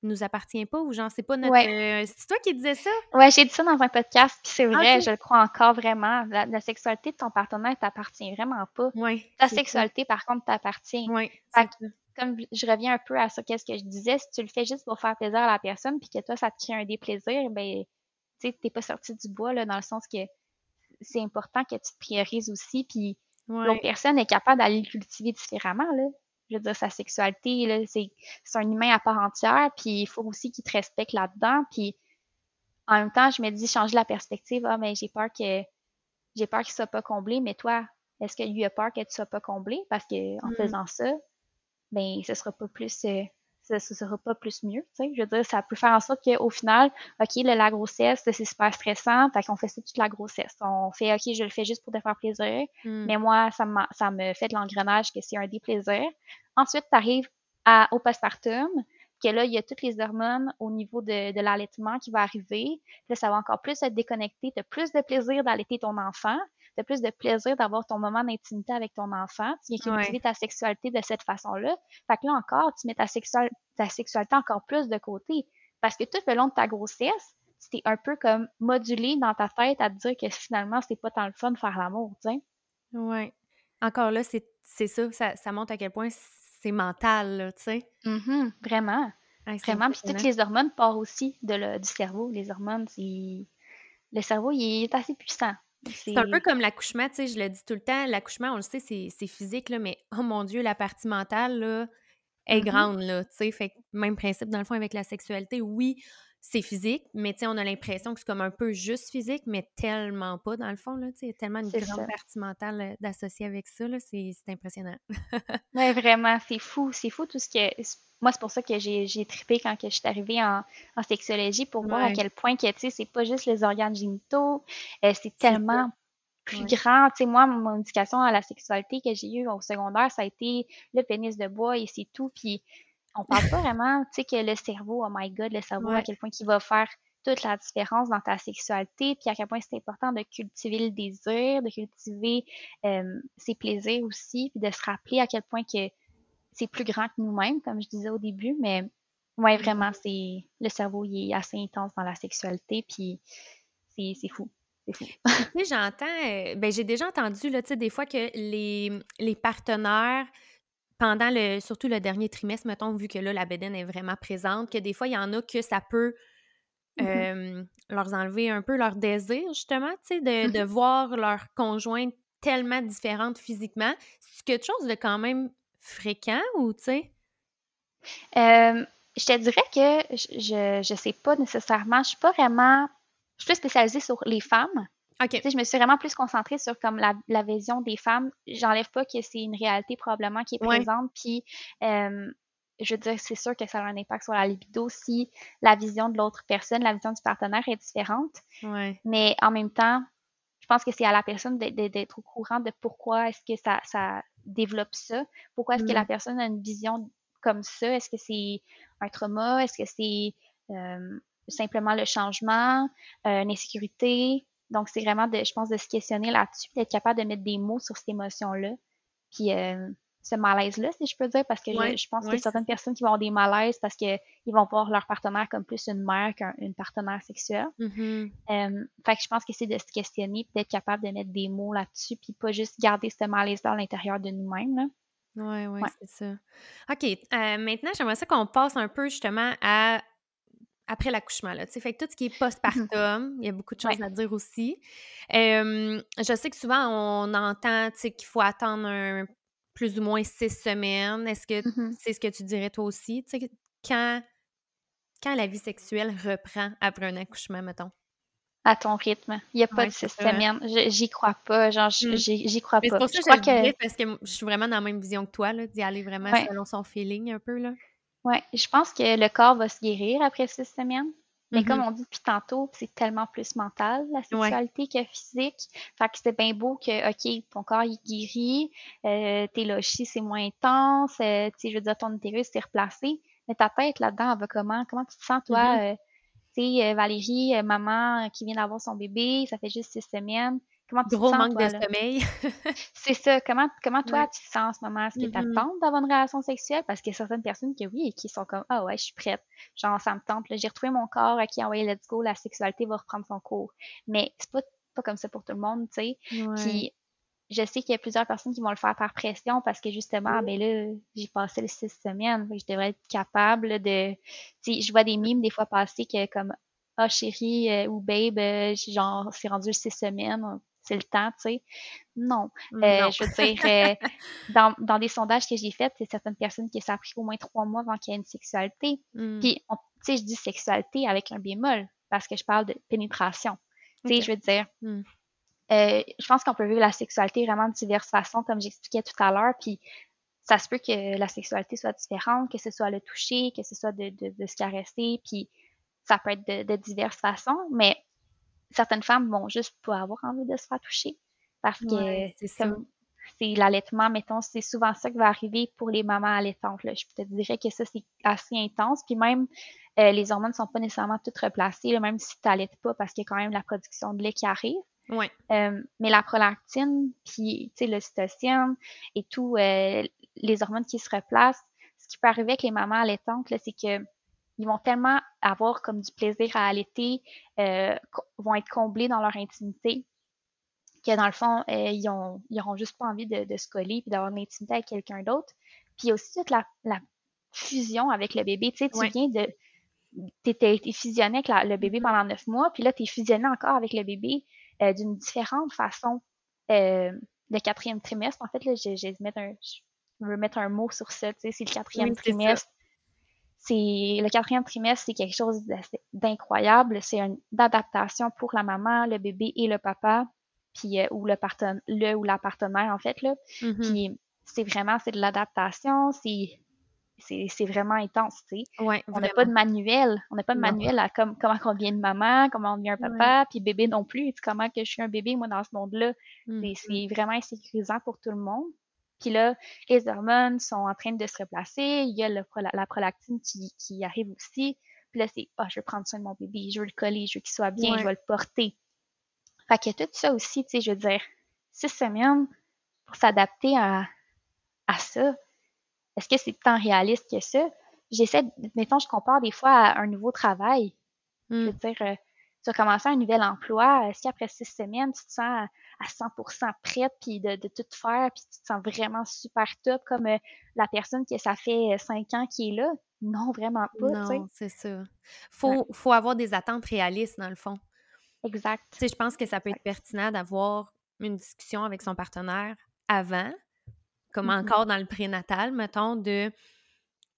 nous appartient pas ou genre c'est pas notre. Ouais. euh, c'est toi qui disais ça? Ouais, j'ai dit ça dans un podcast, puis c'est vrai, Ok. je le crois encore vraiment. La, la sexualité de ton partenaire t'appartient vraiment pas. Oui. Ta ça. sexualité, par contre, t'appartient. Que, comme je reviens un peu à ça, qu'est-ce que je disais, si tu le fais juste pour faire plaisir à la personne, puis que toi, ça te crée un déplaisir, ben, tu sais, t'es pas sorti du bois, là, dans le sens que c'est important que tu te priorises aussi, puis l'autre Ouais. personne est capable d'aller le cultiver différemment, là. Je veux dire, sa sexualité, c'est, c'est un humain à part entière, puis il faut aussi qu'il te respecte là-dedans, puis en même temps, je me dis, changer la perspective, ah, mais j'ai peur que, j'ai peur qu'il soit pas comblé, mais toi, est-ce que lui a peur que tu sois pas comblé? Parce que, en Mm. faisant ça, ben, ce sera pas plus, euh, ce, ce sera pas plus mieux. Je veux dire, ça peut faire en sorte qu'au final, OK, la grossesse, c'est super stressant, fait qu'on fait ça toute la grossesse. On fait, OK, je le fais juste pour te faire plaisir, Mm. mais moi, ça, me fait de l'engrenage que c'est un déplaisir. Ensuite, tu arrives à, au postpartum, que là, il y a toutes les hormones au niveau de, de l'allaitement qui va arriver. Là, ça va encore plus être déconnecté. Tu as plus de plaisir d'allaiter ton enfant. Tu as plus de plaisir d'avoir ton moment d'intimité avec ton enfant. Tu viens cultiver Ouais. ta sexualité de cette façon-là. Fait que là encore, tu mets ta, sexual- ta sexualité encore plus de côté. Parce que tout le long de ta grossesse, tu t'es un peu comme modulé dans ta tête à te dire que finalement, c'est pas tant le fun de faire l'amour, tu sais. Ouais. Encore là, c'est, c'est ça, ça, ça montre à quel point c'est mental, là, tu sais. Mhm, vraiment. Vraiment. Puis toutes les hormones partent aussi de le- du cerveau. Les hormones, c'est. Le cerveau, il est assez puissant. C'est un peu comme l'accouchement, tu sais, je le dis tout le temps, l'accouchement, on le sait, c'est, physique, là, mais oh mon Dieu, la partie mentale, là, est Mhm. grande, là, tu sais. Fait même principe, dans le fond, avec la sexualité, oui, c'est physique, mais tu sais, on a l'impression que c'est comme un peu juste physique, mais tellement pas, dans le fond, là, tu sais. Tellement une grande ça. partie mentale euh, d'associer avec ça, là, c'est, impressionnant. Ouais, vraiment, c'est fou. C'est fou tout ce que. Moi, c'est pour ça que j'ai j'ai trippé quand que je suis arrivée en, en sexologie pour voir à quel point que, tu sais, c'est pas juste les organes génitaux, euh, c'est tellement plus Ouais. grand. Tu sais, moi, mon éducation à la sexualité que j'ai eue au secondaire, ça a été le pénis de bois et c'est tout. Puis on parle pas vraiment, tu sais, que le cerveau, oh my god, le cerveau, à quel point il va faire toute la différence dans ta sexualité, puis à quel point c'est important de cultiver le désir, de cultiver euh, ses plaisirs aussi, puis de se rappeler à quel point que c'est plus grand que nous-mêmes, comme je disais au début, mais ouais, Mhm. vraiment, c'est le cerveau, il est assez intense dans la sexualité, puis c'est c'est fou. Tu sais, j'entends, euh, ben, j'ai déjà entendu, là, tu sais, des fois que les, les partenaires, pendant le, surtout le dernier trimestre, mettons, vu que là, la bédaine est vraiment présente, que des fois, il y en a que ça peut Mhm. euh, leur enlever un peu leur désir, justement, tu sais, de, de Mhm. voir leur conjointe tellement différente physiquement. C'est quelque chose de quand même fréquent ou, tu sais? Euh, je te dirais que je, je sais pas nécessairement, je suis pas vraiment, je suis plus spécialisée sur les femmes. OK. Tu sais, je me suis vraiment plus concentrée sur comme la, la vision des femmes. J'enlève pas que c'est une réalité probablement qui est présente, puis euh, je veux dire, c'est sûr que ça a un impact sur la libido si la vision de l'autre personne, la vision du partenaire est différente. Ouais. Mais en même temps, je pense que c'est à la personne d'être d'être au courant de pourquoi est-ce que ça, ça développe ça, pourquoi est-ce que la Mm. personne a une vision comme ça, est-ce que c'est un trauma, est-ce que c'est euh, simplement le changement, euh, une insécurité, Donc, c'est vraiment, de, je pense, de se questionner là-dessus, d'être capable de mettre des mots sur cette émotion-là. Puis, euh, ce malaise-là, si je peux dire, parce que je, pense qu'il y a certaines personnes qui vont avoir des malaises parce qu'ils vont voir leur partenaire comme plus une mère qu'une partenaire sexuelle. Mm-hmm. Euh, fait que je pense que c'est de se questionner, d'être capable de mettre des mots là-dessus, puis pas juste garder ce malaise-là à l'intérieur de nous-mêmes. Oui, oui, c'est ça. OK. Euh, maintenant, j'aimerais ça qu'on passe un peu justement à après l'accouchement. Là, fait que tout ce qui est mmh postpartum, il y a beaucoup de choses à dire aussi. je sais que souvent, on entend qu'il faut attendre un, plus ou moins six semaines. Est-ce que mmh c'est ce que tu dirais toi aussi? Quand, quand la vie sexuelle reprend après un accouchement, mettons? À ton rythme. Il n'y a pas de six semaines. J'y crois pas. Genre, mmh. j'y crois pas. C'est pour ça que je, que... parce que je suis vraiment dans la même vision que toi, d'y aller vraiment selon son feeling un peu. Là. Oui, je pense que le corps va se guérir après six semaines. Mais comme mm-hmm. on dit depuis tantôt, c'est tellement plus mental, la sexualité, que physique. Fait que c'est bien beau que, OK, ton corps, il guérit, euh, tes lochis, c'est moins intense, euh, tu sais, je veux dire, ton utérus, c'est replacé. Mais ta tête, là-dedans, elle va comment? Comment tu te sens, toi? Mm-hmm. Euh, tu sais, Valérie, maman qui vient d'avoir son bébé, ça fait juste six semaines. Comment tu Gros te sens, manque de sommeil. c'est ça. Comment, comment toi, tu te sens en ce moment? Est-ce que tu mm-hmm. attends d'avoir une relation sexuelle? Parce qu'il y a certaines personnes qui, oui, et qui sont comme, ah ouais, je suis prête. Genre, ça me tente. J'ai retrouvé mon corps, qui a envoyé let's go, la sexualité va reprendre son cours. Mais c'est pas, pas comme ça pour tout le monde, tu sais. Puis, je sais qu'il y a plusieurs personnes qui vont le faire par pression parce que justement, ben là, j'ai passé les six semaines, je devrais être capable de. Tu je vois des mimes des fois passer que comme Ah chérie euh, ou babe, euh, genre c'est rendu six semaines, c'est le temps, tu sais. Non. Euh, je veux dire, euh, dans, dans des sondages que j'ai faits, c'est certaines personnes qui ça a pris au moins trois mois avant qu'il y ait une sexualité. Mmh. Puis, tu sais, je dis sexualité avec un bémol parce que je parle de pénétration. Tu sais, je veux dire, mmh. euh, je pense qu'on peut vivre la sexualité vraiment de diverses façons, comme j'expliquais tout à l'heure. Puis, ça se peut que la sexualité soit différente, que ce soit le toucher, que ce soit de, de, de se caresser, puis ça peut être de, de diverses façons, mais certaines femmes vont juste pas avoir envie de se faire toucher parce que c'est l'allaitement, mettons, c'est souvent ça qui va arriver pour les mamans allaitantes. Là. Je te dirais que ça, c'est assez intense. Puis même, euh, les hormones ne sont pas nécessairement toutes replacées, même si tu n'allaites pas, parce qu'il y a quand même la production de lait qui arrive. Ouais. Euh, mais la prolactine, puis l'ocytocine et tout, euh, les hormones qui se replacent, ce qui peut arriver avec les mamans allaitantes, c'est que ils vont tellement avoir comme du plaisir à allaiter, euh, vont être comblés dans leur intimité, que dans le fond, euh, ils, ont, ils auront juste pas envie de, de se coller puis d'avoir une intimité avec quelqu'un d'autre. Puis il y a aussi toute la, la fusion avec le bébé. Tu sais, tu viens de. T'es fusionné avec le bébé mm-hmm. pendant neuf mois, puis là, tu es fusionné encore avec le bébé euh, d'une différente façon. Euh, le quatrième trimestre, en fait, là, je, je, mettre un, je veux mettre un mot sur ça. Tu sais, c'est le quatrième trimestre c'est le quatrième trimestre, c'est quelque chose d'incroyable. C'est une adaptation pour la maman, le bébé et le papa, puis euh, ou le le ou la partenaire en fait là. Mm-hmm. Puis c'est vraiment c'est de l'adaptation, c'est c'est vraiment intense, tu sais. Ouais, on n'a pas de manuel, on n'a pas de manuel à comme, comment on devient une maman, comment on devient un papa, puis bébé non plus. comment que je suis un bébé moi dans ce monde-là? Mm-hmm. C'est vraiment insécurisant pour tout le monde. Puis là, les hormones sont en train de se replacer. Il y a la, prolactine qui, qui, arrive aussi. Puis là, c'est, ah, je veux prendre soin de mon bébé, je veux le coller, je veux qu'il soit bien, je veux le porter. Fait que tout ça aussi, tu sais, je veux dire, six semaines pour s'adapter à, à ça. Est-ce que c'est tant réaliste que ça? J'essaie, mettons, je compare des fois à un nouveau travail. Je veux mm. dire, euh, tu as commencé un nouvel emploi, est-ce qu'après six semaines, tu te sens à 100% prête puis de, tout faire puis tu te sens vraiment super top comme euh, la personne que ça fait euh, cinq ans qui est là? Non, vraiment pas. Non, c'est ça. Faut, faut avoir des attentes réalistes dans le fond. Exact. Tu sais, je pense que ça peut être pertinent d'avoir une discussion avec son partenaire avant, comme mm-hmm. encore dans le prénatal, mettons, de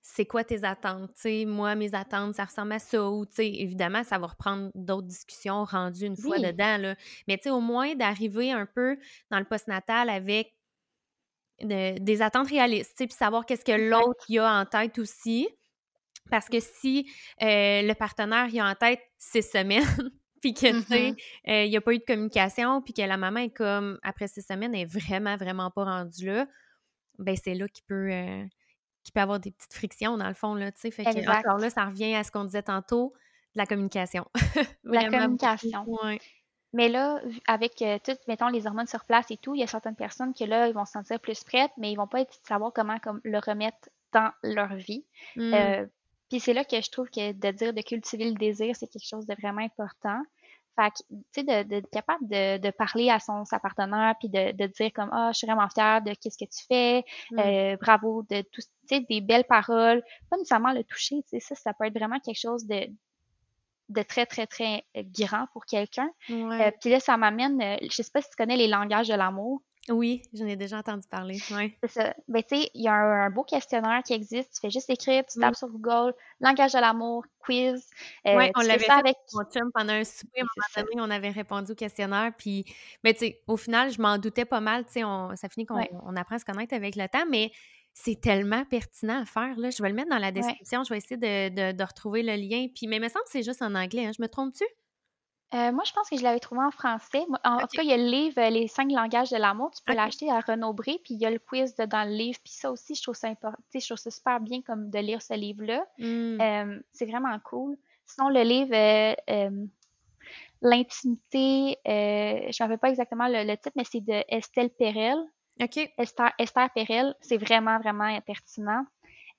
c'est quoi tes attentes? sais, moi, mes attentes, ça ressemble à ça. Ou, évidemment, ça va reprendre d'autres discussions rendues une fois dedans. Là. Mais au moins d'arriver un peu dans le postnatal avec des attentes réalistes, puis savoir qu'est-ce que l'autre y a en tête aussi. Parce que si euh, le partenaire y a en tête six semaines, puis que, tu sais, mm-hmm. euh, il n'y a pas eu de communication, puis que la maman est comme, après six semaines, est vraiment, vraiment pas rendue là, ben c'est là qu'il peut... Euh, qui peut avoir des petites frictions dans le fond, là, tu sais. Fait que, là, ça revient à ce qu'on disait tantôt, de la communication. la communication. Oui. Mais là, avec euh, tout, mettons, les hormones sur place et tout, il y a certaines personnes que là, ils vont se sentir plus prêtes, mais ils vont pas être, savoir comment comme, le remettre dans leur vie. Mm. Euh, puis c'est là que je trouve que de dire de cultiver le désir, c'est quelque chose de vraiment important. Fait que, tu sais, de, de, capable de, de parler à son sa partenaire, puis de, de dire comme, ah, je suis vraiment fière de qu'est-ce que tu fais, Mm. euh, bravo, de tout, tu sais, des belles paroles, pas nécessairement le toucher, tu sais, ça, ça peut être vraiment quelque chose de, de très, très, très euh, grand pour quelqu'un. Ouais. Euh, puis là, ça m'amène, euh, je sais pas si tu connais les langages de l'amour. Oui, j'en ai déjà entendu parler. Ouais. C'est ça. Ben, tu sais, il y a un, un beau questionnaire qui existe. Tu fais juste écrire, tu Oui. tapes sur Google, langage de l'amour, quiz. Euh, Ouais, on l'avait fait avec. Mon chum, pendant un souper, à un Oui, moment donné, on avait répondu au questionnaire. Puis, mais tu sais, au final, je m'en doutais pas mal. Tu sais, on- ça finit qu'on Ouais. on apprend à se connaître avec le temps, mais c'est tellement pertinent à faire. Là. Je vais le mettre dans la Ouais. description. Je vais essayer de, de- de retrouver le lien. Puis, mais il me semble que c'est juste en anglais. hein. Je me trompe-tu? Euh, moi, je pense que je l'avais trouvé en français. En, tout cas, il y a le livre euh, Les cinq langages de l'amour. Tu peux l'acheter à Renaud-Bré, puis il y a le quiz de- dans le livre. Puis ça aussi, je trouve ça important. Je trouve ça super bien comme de lire ce livre-là. Hmm. Euh, c'est vraiment cool. Sinon, le livre euh, L'intimité, je ne rappelle pas exactement le, le titre, mais c'est de Estelle Perel. OK. Esther, Esther Perel, c'est vraiment, vraiment pertinent.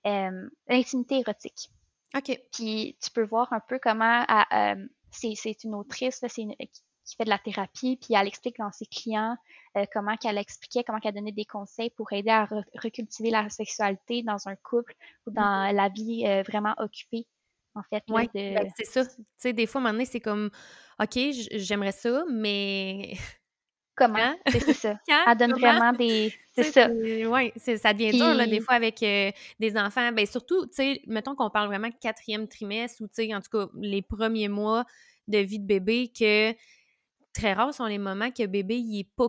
L'intimité érotique. OK. Puis tu peux voir un peu comment euh, c'est, une autrice là, c'est une- qui, fait de la thérapie, puis elle explique dans ses clients euh, comment qu'elle expliquait, comment qu'elle donnait des conseils pour aider à re- recultiver la sexualité dans un couple ou dans la vie euh, vraiment occupée, en fait. Ouais, de... ben, c'est ça. Tu sais, des fois, à un moment donné, c'est comme, OK, j'aimerais ça, mais Comment? Quand? C'est, ça. quand? Elle donne Comment? vraiment des... C'est Tu ça. c'est- ça devient dur, là, des fois, avec euh, des enfants. Ben, surtout, tu sais, mettons qu'on parle vraiment quatrième trimestre ou, tu sais, en tout cas, les premiers mois de vie de bébé, que très rares sont les moments que bébé, il est pas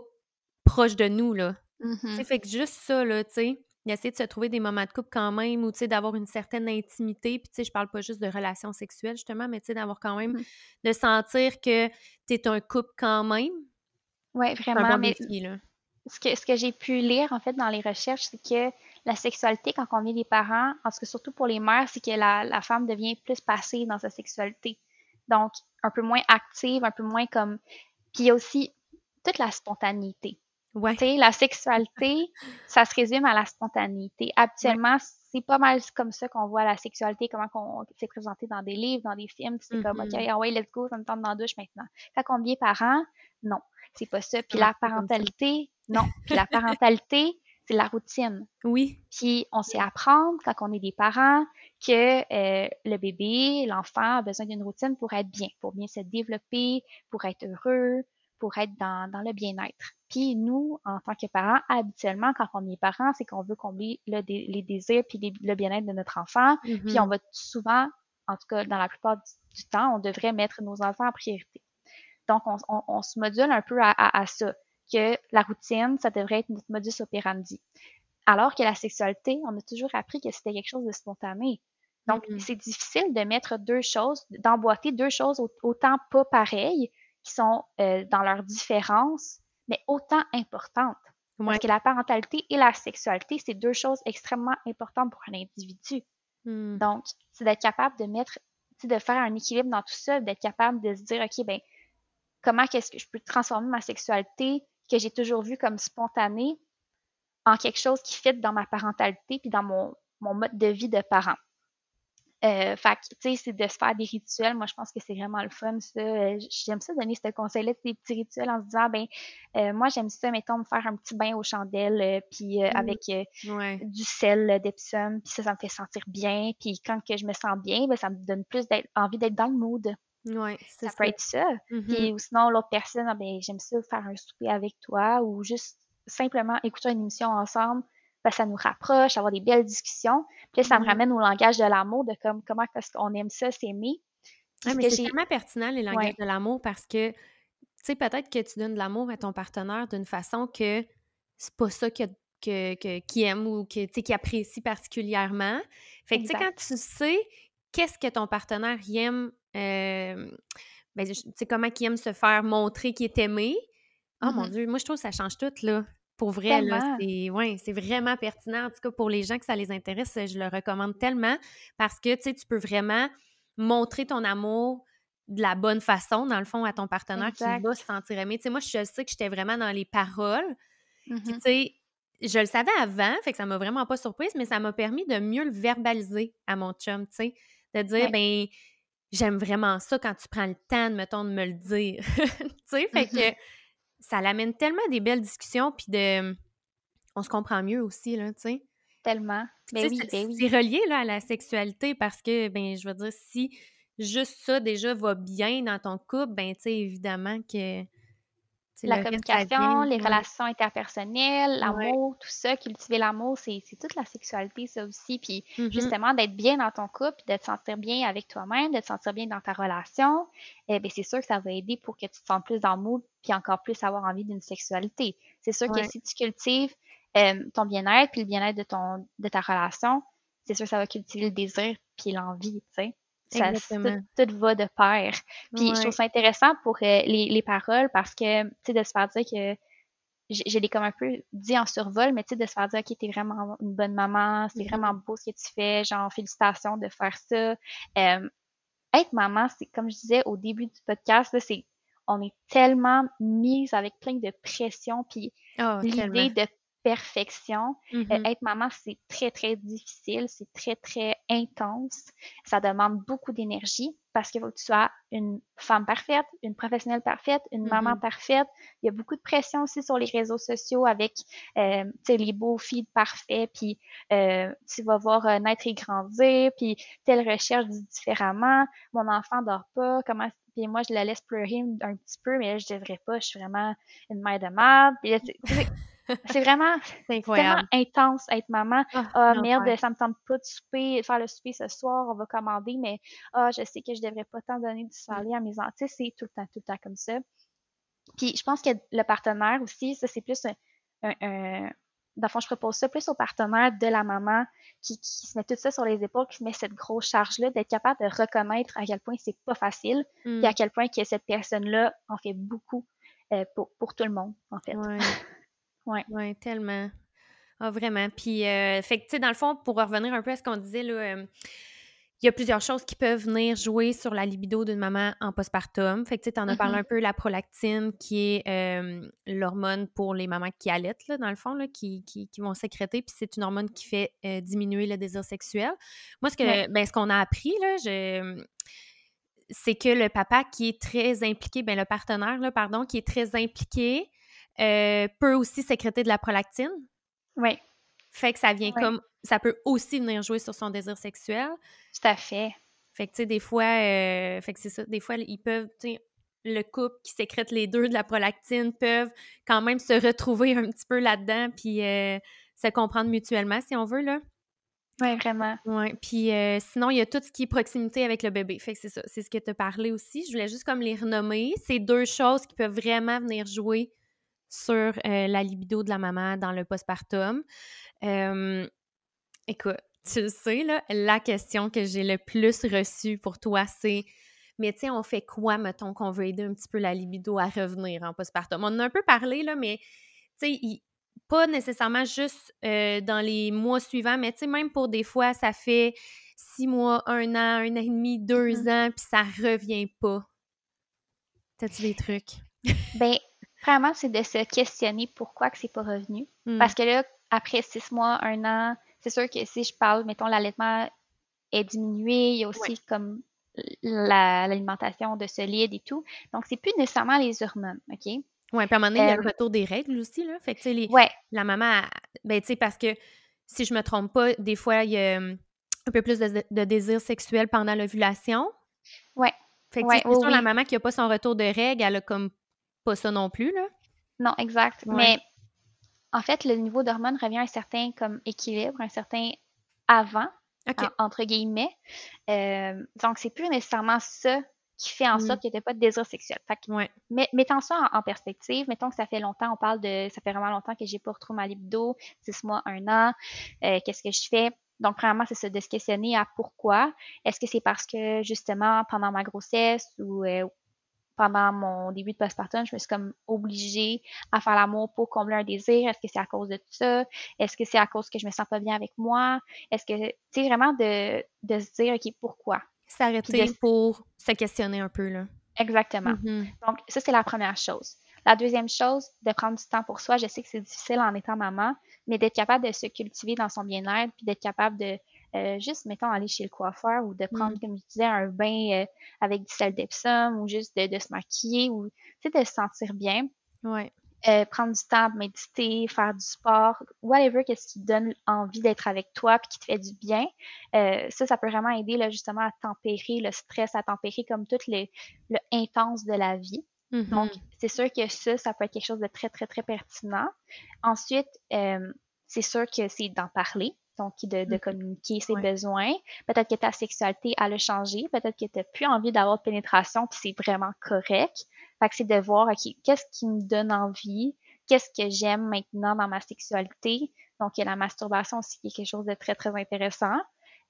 proche de nous, là. Tu sais, fait que juste ça, là, tu sais, d'essayer de se trouver des moments de couple quand même ou, tu sais, d'avoir une certaine intimité. Puis, tu sais, je parle pas juste de relations sexuelles, justement, mais, tu sais, d'avoir quand même, Mhm. de sentir que t'es un couple quand même. Un vraiment. bon mais défi, là. ce que, ce que j'ai pu lire en fait dans les recherches, c'est que la sexualité, quand on est des parents, en tout cas surtout pour les mères, c'est que la, la femme devient plus passive dans sa sexualité. Donc, un peu moins active, un peu moins comme. Puis il y a aussi toute la spontanéité. Ouais. Tu sais, la sexualité, ça se résume à la spontanéité. Habituellement, c'est pas mal comme ça qu'on voit la sexualité, comment qu'on c'est présenté dans des livres, dans des films. C'est comme, Mhm. OK, ah ouais, let's go, ça me tente dans la douche maintenant. Quand on devient parent, non, c'est pas ça. Puis la parentalité, non. Puis la parentalité, c'est la routine. Oui. Puis on sait apprendre quand on est des parents que euh, le bébé, l'enfant a besoin d'une routine pour être bien, pour bien se développer, pour être heureux, pour être dans, dans le bien-être. Puis nous, en tant que parents, habituellement, quand on est parents, c'est qu'on veut combler le les désirs puis les- le bien-être de notre enfant. Puis Mhm. on va souvent, en tout cas dans la plupart du, du temps, on devrait mettre nos enfants en priorité. Donc on, on- on se module un peu à, à- à ça, que la routine, ça devrait être notre modus operandi. Alors que la sexualité, on a toujours appris que c'était quelque chose de spontané. Donc, Mhm. c'est difficile de mettre deux choses, d'emboîter deux choses au- autant pas pareilles, qui sont euh, dans leur différence, mais autant importantes. Ouais. Parce que la parentalité et la sexualité, c'est deux choses extrêmement importantes pour un individu. Hmm. Donc, c'est d'être capable de mettre, de faire un équilibre dans tout ça, d'être capable de se dire, OK, ben, comment est-ce que je peux transformer ma sexualité que j'ai toujours vue comme spontanée en quelque chose qui fit dans ma parentalité puis dans mon, mon mode de vie de parent? Euh, fait que, tu sais, c'est de se faire des rituels. Moi, je pense que c'est vraiment le fun, ça. Euh, J'aime ça donner ce conseil-là, des petits rituels en se disant, ben, euh, moi, j'aime ça, mettons, me faire un petit bain aux chandelles, euh, puis euh, Mm. avec Ouais. du sel d'Epsom, puis ça, ça me fait sentir bien. Puis quand que je me sens bien, ben, ça me donne plus envie d'être dans le mood. Ouais. Ça ça. peut être ça. Mhm. Puis ou sinon, l'autre personne, ah, ben, j'aime ça faire un souper avec toi ou juste simplement écouter une émission ensemble. Ben, ça nous rapproche, avoir des belles discussions. Puis là, ça me Mhm. ramène au langage de l'amour, de comme comment est-ce qu'on aime ça, s'aimer. Mais c'est tellement pertinent, les langages Ouais. de l'amour, parce que, tu sais, peut-être que tu donnes de l'amour à ton partenaire d'une façon que c'est pas ça que, que, que- qu'il aime ou que, qu'il apprécie particulièrement. Fait que, tu sais, quand tu sais qu'est-ce que ton partenaire il aime, euh, ben, tu sais, comment qu'il aime se faire montrer qu'il est aimé, oh mon Mhm. Dieu, moi, je trouve que ça change tout, là. Pour vrai, c'est ouais, c'est vraiment pertinent. En tout cas, pour les gens que ça les intéresse, je le recommande tellement parce que, tu peux vraiment montrer ton amour de la bonne façon, dans le fond, à ton partenaire qui va se sentir aimé. Tu sais, moi, je sais que j'étais vraiment dans les paroles. tu sais, je le savais avant, fait que ça m'a vraiment pas surprise, mais ça m'a permis de mieux le verbaliser à mon chum, tu sais. De dire, ben, j'aime vraiment ça quand tu prends le temps, de, mettons, de me le dire. tu sais, fait que mm-hmm. Ça l'amène tellement des belles discussions, puis de. On se comprend mieux aussi, là, tu sais. Tellement. Mais ben ben oui, c'est relié, là, à la sexualité parce que, ben, je veux dire, si juste ça déjà va bien dans ton couple, ben, tu sais, évidemment que la communication, les relations interpersonnelles, l'amour, tout ça, cultiver l'amour, c'est toute la sexualité, ça aussi. Puis mm-hmm. justement, d'être bien dans ton couple, de te sentir bien avec toi-même, de te sentir bien dans ta relation, eh bien, c'est sûr que ça va aider pour que tu te sentes plus dans puis encore plus avoir envie d'une sexualité. C'est sûr que si tu cultives euh, ton bien-être, puis le bien-être de, ton, de ta relation, c'est sûr que ça va cultiver le désir, puis l'envie, tu sais. Ça, tout, va de pair. Puis je trouve ça intéressant pour euh, les, les, paroles parce que, tu sais, de se faire dire que je l'ai comme un peu dit en survol, mais tu sais, de se faire dire, OK, t'es vraiment une bonne maman, c'est mm-hmm. vraiment beau ce que tu fais, genre, félicitations de faire ça. Euh, être maman, c'est comme je disais au début du podcast, c'est on est tellement mise avec plein de pression, puis oh, l'idée de perfection. Euh, mm-hmm. être maman, c'est très, très difficile, c'est très, très intense. Ça demande beaucoup d'énergie parce qu'il faut que tu sois une femme parfaite, une professionnelle parfaite, une maman mm-hmm. parfaite. Il y a beaucoup de pression aussi sur les réseaux sociaux avec euh, les beaux feeds parfaits, puis euh, tu vas voir naître et grandir, puis telle recherche dit différemment, mon enfant dort pas, comment puis moi je la laisse pleurer un petit peu, mais là je devrais pas, je suis vraiment une mère de merde. Puis c'est vraiment tellement intense être maman. Ah, ah merde, ça me tente pas de souper, faire le souper ce soir, on va commander, mais ah, je sais que je devrais pas tant donner du salé à mes enfants. c'est tout le temps, tout le temps comme ça. Puis je pense que le partenaire aussi, ça c'est plus un, un, dans le fond, je propose ça plus au partenaire de la maman qui, qui, se met tout ça sur les épaules, qui se met cette grosse charge-là, d'être capable de reconnaître à quel point c'est pas facile, et à quel point que cette personne-là en fait beaucoup euh, pour, pour tout le monde, en fait. Oui, ouais, tellement. Ah, vraiment. Puis, euh, fait que, tu sais, dans le fond, pour revenir un peu à ce qu'on disait, là, euh, il y a plusieurs choses qui peuvent venir jouer sur la libido d'une maman en postpartum. Fait que, tu sais, t'en as parlé mm-hmm. un peu, la prolactine, qui est euh, l'hormone pour les mamans qui allaitent, là, dans le fond, là, qui, qui, qui vont sécréter. Puis c'est une hormone qui fait diminuer le désir sexuel. Moi, ce que, ben, ce qu'on a appris, là, je c'est que le papa qui est très impliqué, ben le partenaire, là, pardon, qui est très impliqué, euh, peut aussi sécréter de la prolactine. Oui. Fait que ça vient comme. Ça peut aussi venir jouer sur son désir sexuel. Tout à fait. Fait que, tu sais, des fois, euh, fait que c'est ça, des fois, ils peuvent, tu sais, le couple qui sécrète les deux de la prolactine peuvent quand même se retrouver un petit peu là-dedans, puis euh, se comprendre mutuellement, si on veut, là. Oui, vraiment. Oui, puis sinon, il y a tout ce qui est proximité avec le bébé. Fait que c'est ça, c'est ce que tu as parlé aussi. Je voulais juste comme les renommer. C'est deux choses qui peuvent vraiment venir jouer sur la libido de la maman dans le postpartum. écoute, tu le sais, là, la question que j'ai le plus reçue pour toi, c'est mais tu sais, on fait quoi, mettons, qu'on veut aider un petit peu la libido à revenir en postpartum? On en a un peu parlé, là, mais tu sais, pas nécessairement juste euh, dans les mois suivants, mais tu sais, même pour des fois, ça fait six mois, un an, un an et demi, deux mmh ans, puis ça revient pas. T'as-tu des trucs? ben, C'est de se questionner pourquoi que c'est pas revenu. Hmm. Parce que là, après six mois, un an, c'est sûr que si je parle, mettons, l'allaitement est diminué, il y a aussi comme l'alimentation de solide et tout. Donc, c'est plus nécessairement les hormones, OK? Oui, puis à un moment donné, il y a le euh, retour des règles aussi, là. Fait que, tu sais, ouais. la maman, ben, tu sais, parce que si je me trompe pas, des fois, il y a hum, un peu plus de, désir sexuel pendant l'ovulation. Ouais. Fait que, ouais, la maman qui n'a pas son retour de règles, elle a comme pas ça non plus, là. Non, exact. Mais en fait, le niveau d'hormones revient à un certain comme équilibre, un certain avant, entre guillemets. Euh, donc, c'est plus nécessairement ça qui fait en sorte qu'il n'y ait pas de désir sexuel. Fait mais, mettons ça en, perspective, mettons que ça fait longtemps, on parle de, ça fait vraiment longtemps que j'ai pas retrouvé ma libido, six mois, un an, euh, qu'est-ce que je fais? Donc, premièrement, c'est ça, de se questionner à pourquoi. Est-ce que c'est parce que, justement, pendant ma grossesse ou euh, pendant mon début de postpartum, je me suis comme obligée à faire l'amour pour combler un désir. Est-ce que c'est à cause de tout ça? Est-ce que c'est à cause que je me sens pas bien avec moi? Est-ce que, tu sais, vraiment de, de se dire, OK, pourquoi? S'arrêter pour se questionner un peu, là. Exactement. Mm-hmm. Donc, ça, c'est la première chose. La deuxième chose, de prendre du temps pour soi. Je sais que c'est difficile en étant maman, mais d'être capable de se cultiver dans son bien-être, puis d'être capable de euh, juste, mettons, aller chez le coiffeur ou de prendre, mm. comme je disais, un bain euh, avec du sel d'Epsom ou juste de, se maquiller ou, tu sais, de se sentir bien. Ouais. Euh, prendre du temps, méditer, faire du sport, whatever, qu'est-ce qui donne envie d'être avec toi puis qui te fait du bien. ça, ça peut vraiment aider là, justement à tempérer le stress, à tempérer comme tout le, le intense de la vie. Donc, mm-hmm. c'est sûr que ça, ça peut être quelque chose de très, très, très pertinent. Ensuite, c'est sûr que c'est d'en parler donc de, de mm. communiquer ses besoins. Peut-être que ta sexualité a le changé, peut-être que tu n'as plus envie d'avoir de pénétration, puis c'est vraiment correct. Fait que c'est de voir, OK, qu'est-ce qui me donne envie, qu'est-ce que j'aime maintenant dans ma sexualité? Donc, a la masturbation aussi qui est quelque chose de très, très intéressant.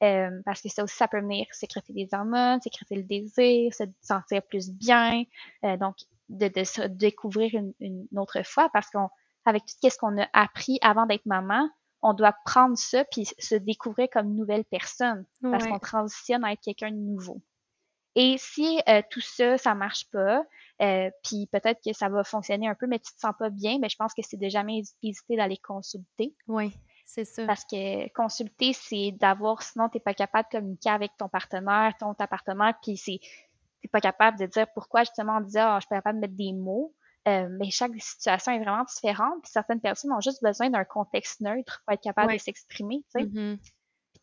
Euh, parce que ça aussi, ça peut venir sécréter des hormones, sécréter le désir, se sentir plus bien. Euh, donc, de, de, se découvrir une, une autre fois parce qu'on avec tout ce qu'on a appris avant d'être maman, on doit prendre ça puis se découvrir comme nouvelle personne parce qu'on transitionne à être quelqu'un de nouveau. Et si euh, tout ça, ça marche pas, euh, puis peut-être que ça va fonctionner un peu, mais tu te sens pas bien, mais ben, je pense que c'est de jamais hésiter d'aller consulter. Oui, c'est ça. Parce que consulter, c'est d'avoir, sinon tu n'es pas capable de communiquer avec ton partenaire, ton ta partenaire, puis c'est t'es pas capable de dire pourquoi justement on disait oh, je suis pas capable de mettre des mots. Euh, mais chaque situation est vraiment différente. Puis certaines personnes ont juste besoin d'un contexte neutre pour être capable de s'exprimer. Tu sais. Mm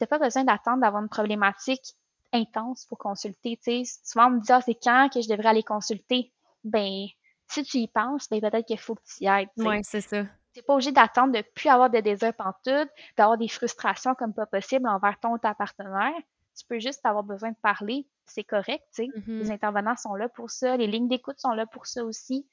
n'as pas besoin d'attendre d'avoir une problématique intense pour consulter. Tu sais. Souvent, on me dit ah, c'est quand que je devrais aller consulter. Ben, si tu y penses, ben peut-être qu'il faut que tu y ailles. Oui, c'est ça. Tu n'es pas obligé d'attendre de plus avoir de désir pantoute, d'avoir des frustrations comme pas possible envers ton ou ta partenaire. Tu peux juste avoir besoin de parler, c'est correct, tu sais. Mm-hmm. Les intervenants sont là pour ça, les lignes d'écoute sont là pour ça aussi.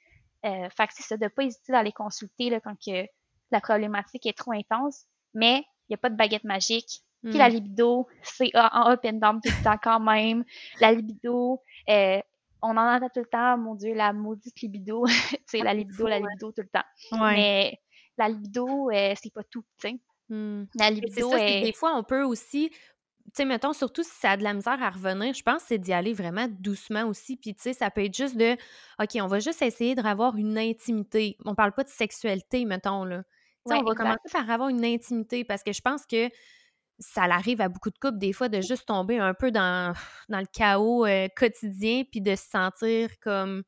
Euh, fait que c'est ça, de pas hésiter d'aller consulter là, quand que la problématique est trop intense, mais il n'y a pas de baguette magique. Puis la hmm. libido, c'est en up and down tout le temps quand même. La libido, euh, on en entend tout le temps, mon Dieu, la maudite libido. tu sais, la libido, la libido tout le temps. Mais la libido, euh, c'est pas tout, tu sais. Hmm. La libido, est... des fois, on peut aussi sais, mettons, surtout si ça a de la misère à revenir, je pense que c'est d'y aller vraiment doucement aussi. Puis, tu sais, ça peut être juste de, OK, on va juste essayer de avoir une intimité. On parle pas de sexualité, mettons, là. Tu on va commencer par avoir une intimité parce que je pense que ça arrive à beaucoup de couples, des fois, de juste tomber un peu dans, dans le chaos euh, quotidien puis de se sentir comme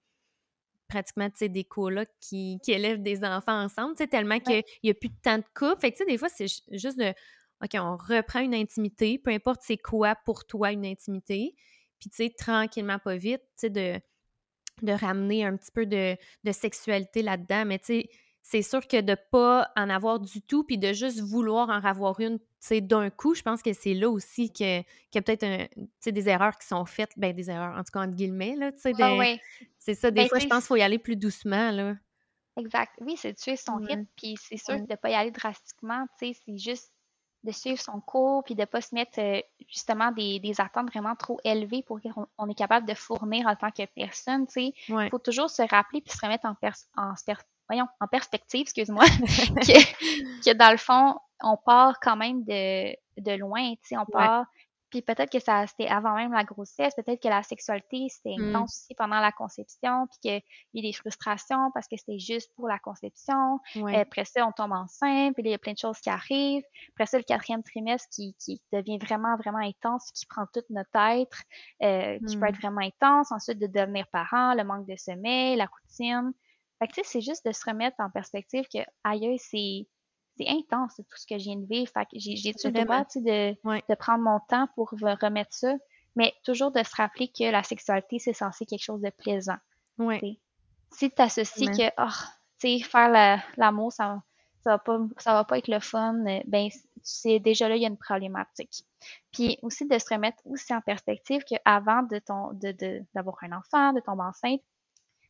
pratiquement, tu sais, des colocs qui, qui élèvent des enfants ensemble, tu sais, tellement qu'il n'y a plus de temps de couple. Fait que, tu sais, des fois, c'est juste de OK, on reprend une intimité, peu importe c'est quoi pour toi une intimité, puis tu sais, tranquillement, pas vite, tu sais, de, de ramener un petit peu de, sexualité là-dedans, mais tu sais, c'est sûr que de pas en avoir du tout, puis de juste vouloir en avoir une, tu sais, d'un coup, je pense que c'est là aussi qu'il y a peut-être des erreurs qui sont faites, ben des erreurs, en tout cas, entre guillemets, là, tu sais, c'est ça, des ben, fois, je pense qu'il faut y aller plus doucement, là. Exact. Oui, c'est tuer son rythme, puis c'est sûr que de pas y aller drastiquement, tu sais, c'est juste de suivre son cours, puis de pas se mettre euh, justement des, des, attentes vraiment trop élevées pour qu'on on est capable de fournir en tant que personne. Il faut toujours se rappeler puis se remettre en, en, voyons, en perspective, excuse-moi, que, que, dans le fond, on part quand même de, de loin. On part puis peut-être que ça c'était avant même la grossesse, peut-être que la sexualité c'était mmh. intense aussi pendant la conception, puis qu'il y a des frustrations parce que c'était juste pour la conception. Après ça, on tombe enceinte, puis il y a plein de choses qui arrivent. Après ça, le quatrième trimestre qui, qui devient vraiment, vraiment intense, qui prend toute notre être, euh, qui peut être mmh. vraiment intense. Ensuite, de devenir parent, le manque de sommeil, la routine. Fait que tu sais, c'est juste de se remettre en perspective que aïe, c'est c'est intense tout ce que je viens de vivre. Fait que j'ai, le droit de, de prendre mon temps pour remettre ça, mais toujours de se rappeler que la sexualité, c'est censé quelque chose de plaisant. Ouais. Si tu associes que oh, faire l'amour, ça, ça va pas ça va pas être le fun, euh, ben c'est déjà là, il y a une problématique. Puis aussi de se remettre aussi en perspective qu'avant de ton de, de, d'avoir un enfant, de tomber enceinte,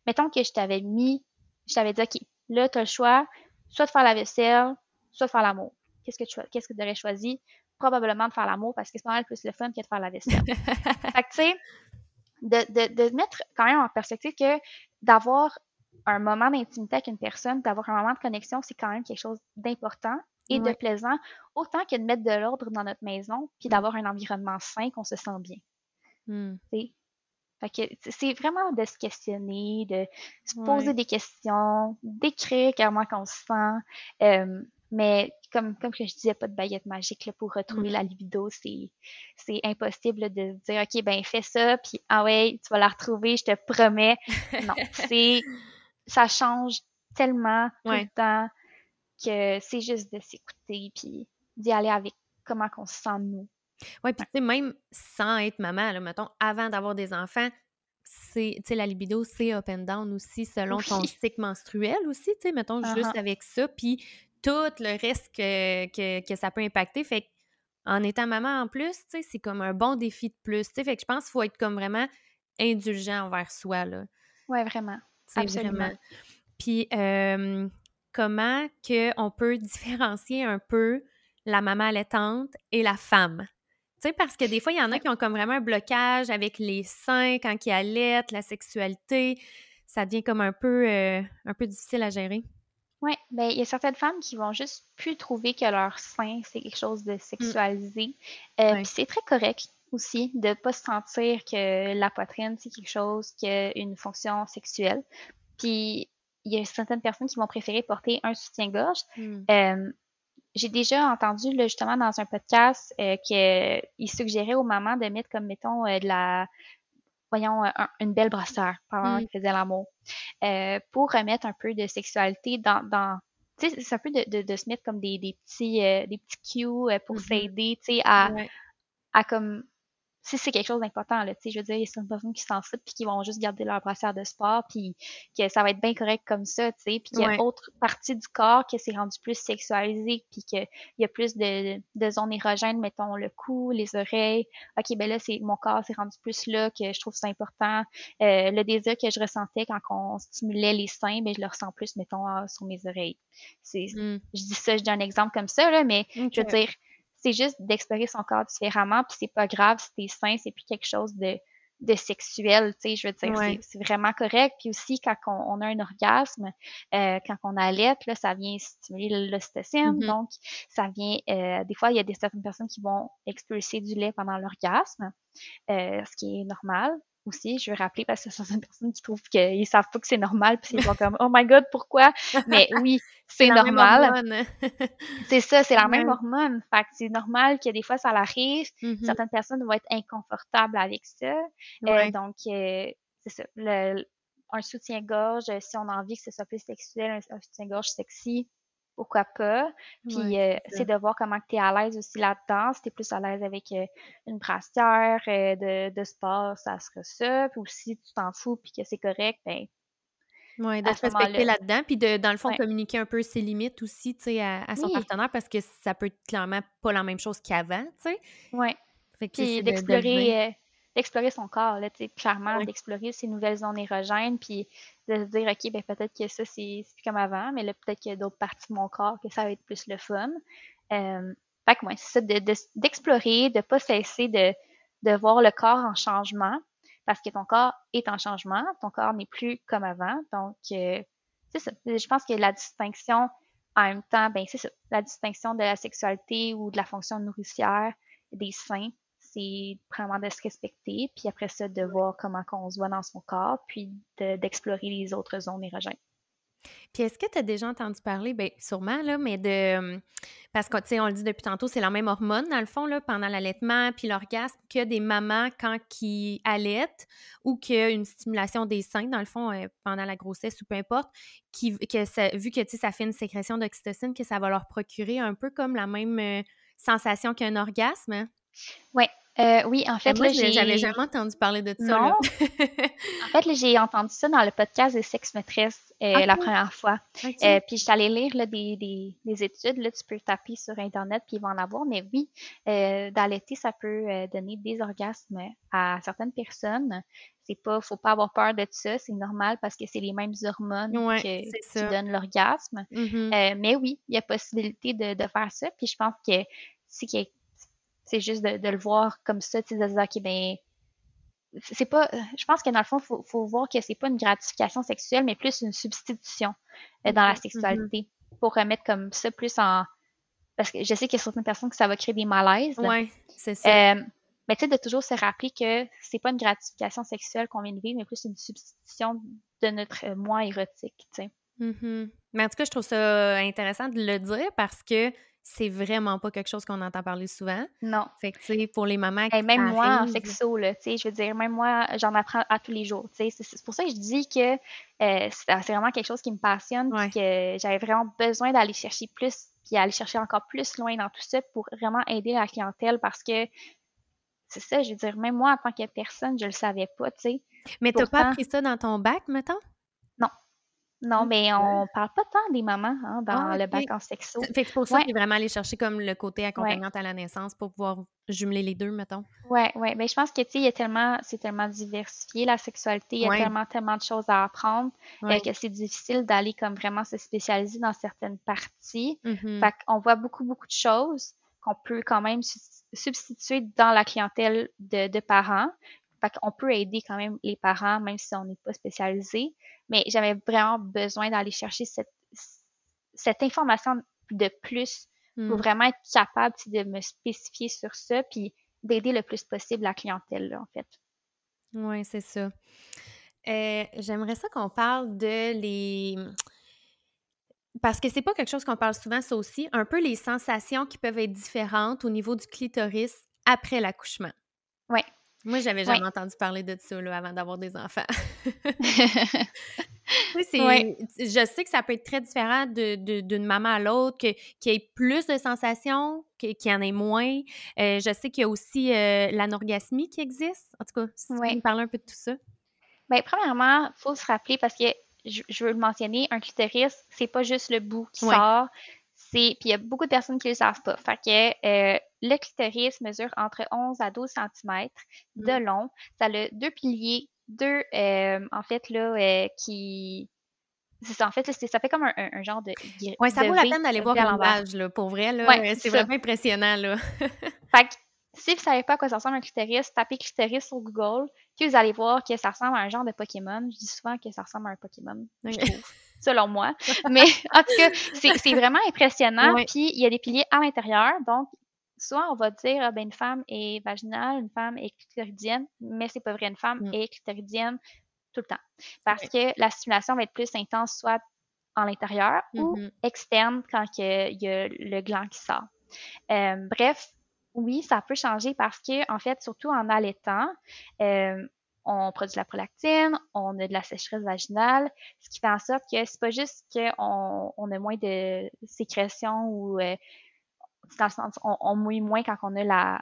mettons que je t'avais mis, je t'avais dit, OK, là, tu as le choix, soit de faire la vaisselle, soit faire l'amour. Qu'est-ce que tu qu'est-ce que tu aurais choisi? Probablement de faire l'amour parce que c'est pas mal plus le fun que de faire la vaisselle. fait que, tu sais, de, de, de mettre quand même en perspective que d'avoir un moment d'intimité avec une personne, d'avoir un moment de connexion, c'est quand même quelque chose d'important et de plaisant, autant que de mettre de l'ordre dans notre maison, puis d'avoir un environnement sain, qu'on se sent bien. Fait que c'est vraiment de se questionner, de se poser des questions, d'écrire comment qu'on se sent. Mais comme, comme que je disais, pas de baguette magique là, pour retrouver Mmh. la libido. C'est, impossible de dire OK, ben fais ça, puis ah ouais, tu vas la retrouver, je te promets. Non, c'est ça change tellement tout le temps que c'est juste de s'écouter puis d'y aller avec comment qu'on se sent nous. Oui, puis tu sais, même sans être maman, là, mettons, avant d'avoir des enfants, c'est, tu sais, la libido, c'est up and down aussi selon ton cycle menstruel aussi, tu sais, mettons, juste Uh-huh. avec ça, puis tout le reste que, que, que ça peut impacter. Fait en étant maman en plus, c'est comme un bon défi de plus, fait que je pense qu'il faut être comme vraiment indulgent envers soi, là. Oui, vraiment. Absolument. vraiment. Puis, euh, comment qu'on peut différencier un peu la maman allaitante et la femme? Tu sais, parce que des fois, il y en a qui ont comme vraiment un blocage avec les seins quand ils allaitent, la sexualité. Ça devient comme un peu, euh, un peu difficile à gérer. Oui, ben il y a certaines femmes qui vont juste plus trouver que leur sein, c'est quelque chose de sexualisé. Euh, Puis c'est très correct aussi de pas se sentir que la poitrine, c'est quelque chose qui a une fonction sexuelle. Puis il y a certaines personnes qui vont préférer porter un soutien-gorge. Euh, j'ai déjà entendu là, justement dans un podcast euh, qu'il suggérait aux mamans de mettre comme mettons euh, de la voyons un- une belle brassière pendant Mm. qu'ils faisaient l'amour euh, pour remettre un peu de sexualité dans, dans tu sais c'est un peu de, de, de se mettre comme des, des petits euh, des petits cues euh, pour Mhm. s'aider tu sais à, Ouais. à comme si c'est quelque chose d'important là tu sais je veux dire il y a certaines personnes qui s'en foutent puis qui vont juste garder leur brassière de sport puis que ça va être bien correct comme ça tu sais puis qu'il y a Ouais. autre partie du corps que c'est rendu plus sexualisé puis qu'il y a plus de, de zones érogènes mettons le cou les oreilles ok ben là c'est mon corps c'est rendu plus là que je trouve ça important Euh, le désir que je ressentais quand on stimulait les seins ben je le ressens plus mettons sur mes oreilles c'est Mm. je dis ça je donne un exemple comme ça là mais je veux dire, c'est juste d'explorer son corps différemment, puis c'est pas grave si t'es sain, c'est plus quelque chose de, de sexuel, tu sais, je veux dire, Ouais. c'est- vraiment correct. Puis aussi, quand on, on a un orgasme, euh, quand on allait, là, ça vient stimuler l'ocytocine, Mhm. donc ça vient, euh, des fois, il y a des certaines personnes qui vont expulser du lait pendant l'orgasme, euh, ce qui est normal aussi, je veux rappeler parce que certaines personnes qui trouvent qu'ils savent pas que c'est normal, puis ils vont comme oh my god pourquoi? Mais oui, c'est normal. C'est ça, c'est la même hormone. Fait que c'est normal que des fois ça l'arrive. Mhm. Certaines personnes vont être inconfortables avec ça. Euh, donc, euh, c'est ça. Le- un soutien-gorge, euh, si on a envie que ce soit plus sexuel, un, un soutien-gorge sexy, pourquoi pas. Puis Ouais, euh, c'est de voir comment tu es à l'aise aussi là-dedans. Si tu es plus à l'aise avec euh, une brassière euh, de, de sport, ça sera ça. Puis si tu t'en fous puis que c'est correct, ben Oui, de se respecter là-dedans, puis de, dans le fond, Ouais. communiquer un peu ses limites aussi, tu sais, à, à son Oui. partenaire, parce que ça peut être clairement pas la même chose qu'avant, tu sais. Sais, Puis d'explorer d'explorer son corps, là, clairement, d'explorer ses nouvelles zones érogènes, puis de se dire, OK, ben peut-être que ça, c'est plus comme avant, mais là, peut-être qu'il y a d'autres parties de mon corps que ça va être plus le fun. Euh, fait que, ouais, c'est ça, de- de- d'explorer, de, pas cesser de, de voir le corps en changement, parce que ton corps est en changement, ton corps n'est plus comme avant, donc, euh, c'est ça. Je pense que la distinction, en même temps, ben c'est ça, la distinction de la sexualité ou de la fonction nourricière des seins, c'est vraiment de se respecter, puis après ça, de voir comment on se voit dans son corps, puis de- d'explorer les autres zones érogènes. Puis est-ce que tu as déjà entendu parler, bien sûrement, là, mais de. Parce que, tu sais, on le dit depuis tantôt, c'est la même hormone, dans le fond, là, pendant l'allaitement puis l'orgasme, que des mamans quand qui allaitent ou qu'il y a une stimulation des seins, dans le fond, euh, pendant la grossesse ou peu importe, qui, que ça, vu que, tu sais, ça fait une sécrétion d'oxytocine, que ça va leur procurer un peu comme la même euh, sensation qu'un orgasme. Ouais. Euh, oui, en fait, moi, là, je- j'ai... j'avais jamais entendu parler de ça. Non. En fait, là, j'ai entendu ça dans le podcast des sex maîtresses euh, la Ok. première fois. Euh, puis je suis allée lire là, des, des, des études. Là, tu peux taper sur Internet puis il va en avoir. Mais oui, d'allaiter, ça peut donner des orgasmes à certaines personnes. C'est pas, faut pas avoir peur de ça. C'est normal parce que c'est les mêmes hormones Ouais, que- qui donnent l'orgasme. Mhm. Euh, mais oui, il y a possibilité de, de faire ça. Puis je pense que c'est que- c'est juste de, de le voir comme ça, tu sais, de se dire, OK, ben, c'est pas, je pense que dans le fond, faut, faut voir que c'est pas une gratification sexuelle, mais plus une substitution euh, dans la sexualité pour remettre comme ça plus en, parce que je sais qu'il y a certaines personnes que ça va créer des malaises. Ouais, c'est ça. Euh, Mais tu sais, de toujours se rappeler que c'est pas une gratification sexuelle qu'on vient de vivre, mais plus une substitution de notre euh, moi érotique, tu sais. Mm-hmm. Mais en tout cas, je trouve ça intéressant de le dire parce que c'est vraiment pas quelque chose qu'on entend parler souvent. Non. Fait que, tu sais, pour les mamans qui Même moi, en sexo, là, tu sais, je veux dire, même moi, j'en apprends à tous les jours, tu sais. C'est pour ça que je dis que euh, c'est vraiment quelque chose qui me passionne, que j'avais vraiment besoin d'aller chercher plus, puis aller chercher encore plus loin dans tout ça pour vraiment aider la clientèle parce que c'est ça, je veux dire, même moi, en tant que personne, je le savais pas, tu sais. Mais t'as pas appris ça dans ton bac, mettons? Non, mais on parle pas tant des mamans hein, dans ah, le bac en sexo. Fait c'est pour ça que tu vraiment aller chercher comme le côté accompagnante à la naissance pour pouvoir jumeler les deux, mettons. Oui, oui. Mais je pense que, tu sais, il y a tellement, c'est tellement diversifié, la sexualité, il y a tellement, tellement de choses à apprendre euh, que c'est difficile d'aller comme vraiment se spécialiser dans certaines parties. Mm-hmm. Fait qu'on voit beaucoup, beaucoup de choses qu'on peut quand même substituer dans la clientèle de, de parents. Fait qu'on peut aider quand même les parents, même si on n'est pas spécialisé. Mais j'avais vraiment besoin d'aller chercher cette, cette information de plus pour hmm. vraiment être capable de me spécifier sur ça, puis d'aider le plus possible la clientèle, là, en fait. Oui, c'est ça. Euh, j'aimerais ça qu'on parle de les. Parce que c'est pas quelque chose qu'on parle souvent, ça aussi, un peu les sensations qui peuvent être différentes au niveau du clitoris après l'accouchement. Oui. Moi, j'avais jamais entendu parler de ça là, avant d'avoir des enfants. Je sais que ça peut être très différent d'une de, maman à l'autre, qu'il y ait plus de sensations, qu'il y en ait moins. Euh, je sais qu'il y a aussi euh, l'anorgasmie qui existe. En tout cas, si tu veux me parler un peu de tout ça. Bien, premièrement, il faut se rappeler, parce que je, je, veux le mentionner, un clitoris, c'est pas juste le bout qui sort, puis il y a beaucoup de personnes qui ne le savent pas. Fait que euh, le clitoris mesure entre 11 à 12 cm de mm. long. Ça a deux piliers, deux, euh, en fait, là, euh, qui... C'est ça, en fait, ça fait comme un, genre de... Oui, ça vaut la peine d'aller voir l'emballage, là, pour vrai, là. c'est vraiment impressionnant, là. fait que si vous ne savez pas à quoi ça ressemble un clitoris, tapez clitoris sur Google, puis vous allez voir que ça ressemble à un genre de Pokémon. Je dis souvent que ça ressemble à un Pokémon, je trouve, selon moi. Mais en tout cas, c'est vraiment impressionnant. Puis il y a des piliers à l'intérieur, donc soit on va dire ah, ben, une femme est vaginale, une femme est clitoridienne, mais c'est pas vrai, une femme mm. est clitoridienne tout le temps. Parce que la stimulation va être plus intense soit en l'intérieur ou mm-hmm. externe quand il y, a le gland qui sort. Euh, bref, oui, ça peut changer parce que, en fait, surtout en allaitant, euh, on produit de la prolactine, on a de la sécheresse vaginale, ce qui fait en sorte que c'est pas juste qu'on on a moins de sécrétion ou euh, dans le sens on, on, mouille moins quand on a la,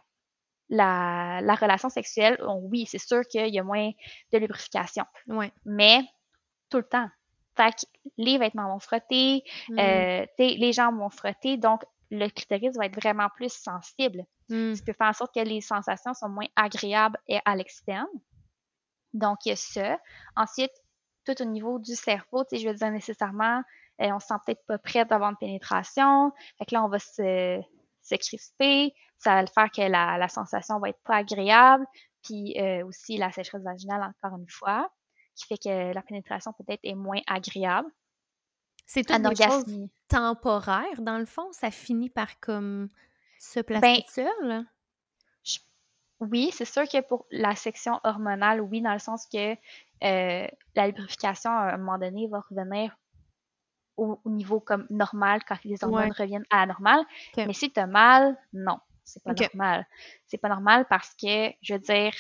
la, la relation sexuelle. oui, c'est sûr qu'il y a moins de lubrification. Ouais. Mais tout le temps. Fait que les vêtements vont frotter, mmh. euh, les jambes vont frotter, donc le clitoris va être vraiment plus sensible. Hmm. Ce qui peut faire en sorte que les sensations sont moins agréables et à l'externe. Donc, il y a ça. Ensuite, tout au niveau du cerveau, tu sais, je veux dire nécessairement, euh, on se sent peut-être pas prêt d'avoir une pénétration. Fait que là, on va se, se crisper. Ça va le faire que la, la sensation va être pas agréable. Puis euh, aussi la sécheresse vaginale, encore une fois, qui fait que la pénétration peut-être est moins agréable. C'est tout des choses temporaires, dans le fond? Ça finit par comme se placer ben, seul? Oui, c'est sûr que pour la section hormonale, oui, dans le sens que euh, la lubrification, à un moment donné, va revenir au, niveau comme normal quand les hormones reviennent à la normale. Mais si tu as mal, non, c'est pas normal. C'est pas normal parce que, je veux dire,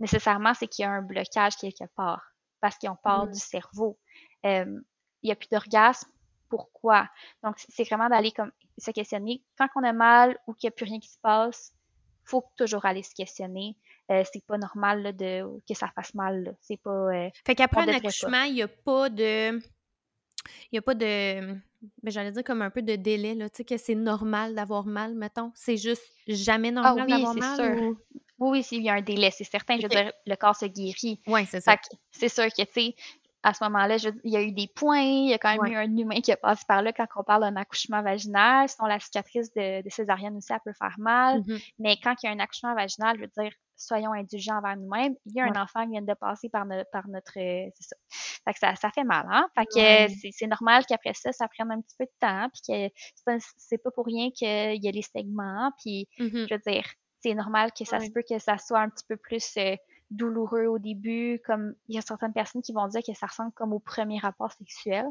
nécessairement, c'est qu'il y a un blocage quelque part. Parce qu'on part mm. du cerveau. Euh, il n'y a plus d'orgasme, pourquoi? Donc, c'est vraiment d'aller comme se questionner. Quand on a mal ou qu'il n'y a plus rien qui se passe, faut toujours aller se questionner. Euh, c'est pas normal de, que ça fasse mal. C'est pas. Euh, fait qu'après un accouchement, il n'y a pas de. Il n'y a pas de. Ben, j'allais dire comme un peu de délai, là. Tu sais, que c'est normal d'avoir mal, mettons. C'est juste jamais ah normal d'avoir mal. Sûr. Oui, oui, il y a un délai, c'est certain. Je veux dire, le corps se guérit. Oui, c'est ça. C'est sûr que, tu sais, à ce moment-là, il y a eu des points, il y a quand même eu un humain qui a passé par là quand on parle d'un accouchement vaginal. Sinon, la cicatrice de, de, césarienne aussi, elle peut faire mal. Mm-hmm. Mais quand il y a un accouchement vaginal, je veux dire, soyons indulgents envers nous-mêmes. Il y a un enfant qui vient de passer par, par notre... C'est ça. Fait que ça, ça fait mal, hein? Fait que c'est normal qu'après ça, ça prenne un petit peu de temps, puis que c'est pas, pas pour rien qu'il y a les segments, puis mm-hmm. je veux dire, c'est normal que ça se peut que ça soit un petit peu plus euh, douloureux au début, comme il y a certaines personnes qui vont dire que ça ressemble comme au premier rapport sexuel.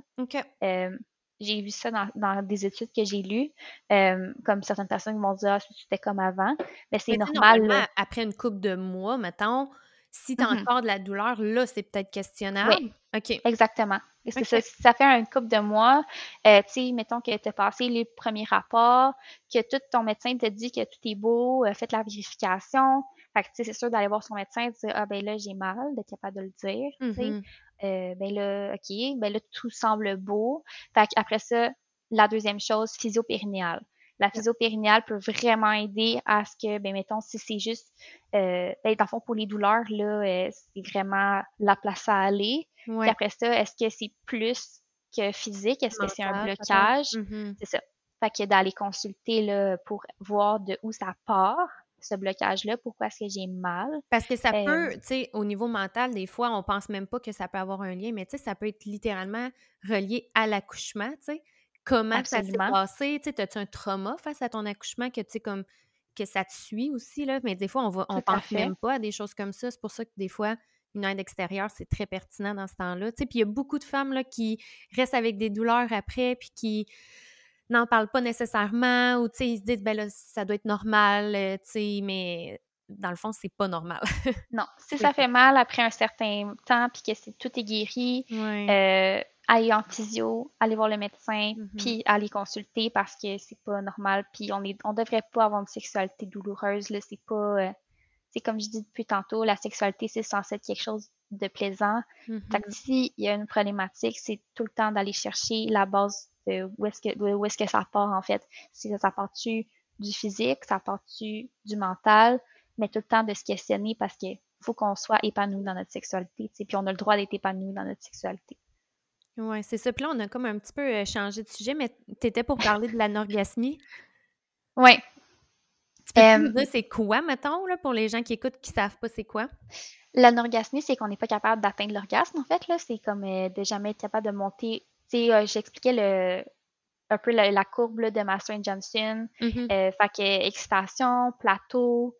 Euh, j'ai vu ça dans, dans, des études que j'ai lues, euh, comme certaines personnes vont dire ah, c'était comme avant, mais c'est normal. après une couple de mois, mettons, si tu as mm-hmm. encore de la douleur, là, c'est peut-être questionnable. Oui, OK. Exactement. que ça, ça, fait un couple de mois, euh, tu sais, mettons que tu as passé les premiers rapports, que tout ton médecin te dit que tout est beau, euh, faites la vérification. Fait que, tu sais, c'est sûr d'aller voir son médecin et de dire, ah, ben là, j'ai mal, d'être capable de le dire, tu sais. Mm-hmm. Euh, ben là, OK, ben là, tout semble beau. Fait qu'après ça, la deuxième chose, physio-périnéale. La physio-périnéale peut vraiment aider à ce que, ben, mettons, si c'est juste, euh, ben, dans le fond, pour les douleurs, là, euh, c'est vraiment la place à aller. Puis après ça, est-ce que c'est plus que physique? Est-ce que c'est un blocage? Mm-hmm. C'est ça. Fait que d'aller consulter, là, pour voir de où ça part ce blocage-là, pourquoi est-ce que j'ai mal? Parce que ça euh, peut, tu sais, au niveau mental, des fois, on pense même pas que ça peut avoir un lien, mais tu sais, ça peut être littéralement relié à l'accouchement, tu sais. Comment ça s'est passé? Tu sais, as-tu un trauma face à ton accouchement que, tu sais, comme, que ça te suit aussi, là? Mais des fois, on va, on pense même pas à des choses comme ça. C'est pour ça que des fois, une aide extérieure, c'est très pertinent dans ce temps-là. Tu sais, puis il y a beaucoup de femmes, là, qui restent avec des douleurs après, puis qui n'en parlent pas nécessairement, ou, tu sais, ils se disent, ben là, ça doit être normal, euh, tu sais, mais dans le fond, c'est pas normal. non, si ça fait mal après un certain temps, puis que tout est guéri, euh, aller en physio, aller voir le médecin, mm-hmm. puis aller consulter parce que c'est pas normal, puis on est, on devrait pas avoir une sexualité douloureuse, là, c'est pas, euh, c'est comme je dis depuis tantôt, la sexualité, c'est censé être quelque chose de plaisant. Mm-hmm. Fait que si il y a une problématique, c'est tout le temps d'aller chercher la base de où est-ce que, où est-ce que ça part, en fait. Si ça part-tu du physique, ça part-tu du mental, mais tout le temps de se questionner parce que faut qu'on soit épanoui dans notre sexualité, puis on a le droit d'être épanoui dans notre sexualité. Oui, c'est ça. Puis là, on a comme un petit peu euh, changé de sujet, mais tu étais pour parler de l'anorgasmie. Oui. Tu peux dire c'est quoi, mettons, là, pour les gens qui écoutent qui savent pas c'est quoi? L'anorgasmie, c'est qu'on n'est pas capable d'atteindre l'orgasme, en fait. là. C'est comme euh, de jamais être capable de monter. Euh, j'expliquais le un peu la, courbe de Master Johnson. Mm-hmm. fait que excitation, plateau,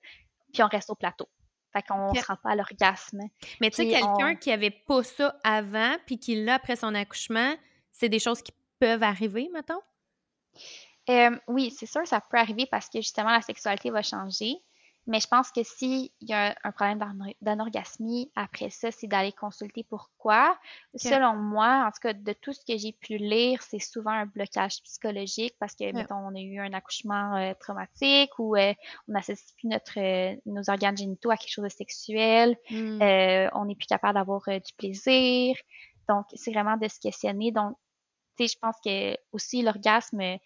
puis on reste au plateau. Fait qu'on ne se rend pas à l'orgasme. Mais tu sais, quelqu'un qui avait pas ça avant, puis qui l'a après son accouchement, c'est des choses qui peuvent arriver, mettons? Euh, oui, c'est sûr, ça peut arriver parce que justement, la sexualité va changer. Mais je pense que s'il y a un problème d'anorgasmie, après ça, c'est d'aller consulter pourquoi. Selon moi, en tout cas, de tout ce que j'ai pu lire, c'est souvent un blocage psychologique parce que, mettons, on a eu un accouchement euh, traumatique ou euh, on n'associe plus notre, euh, nos organes génitaux à quelque chose de sexuel. Hmm. on n'est plus capable d'avoir du plaisir. Donc, c'est vraiment de se questionner. Donc, tu sais, je pense que aussi l'orgasme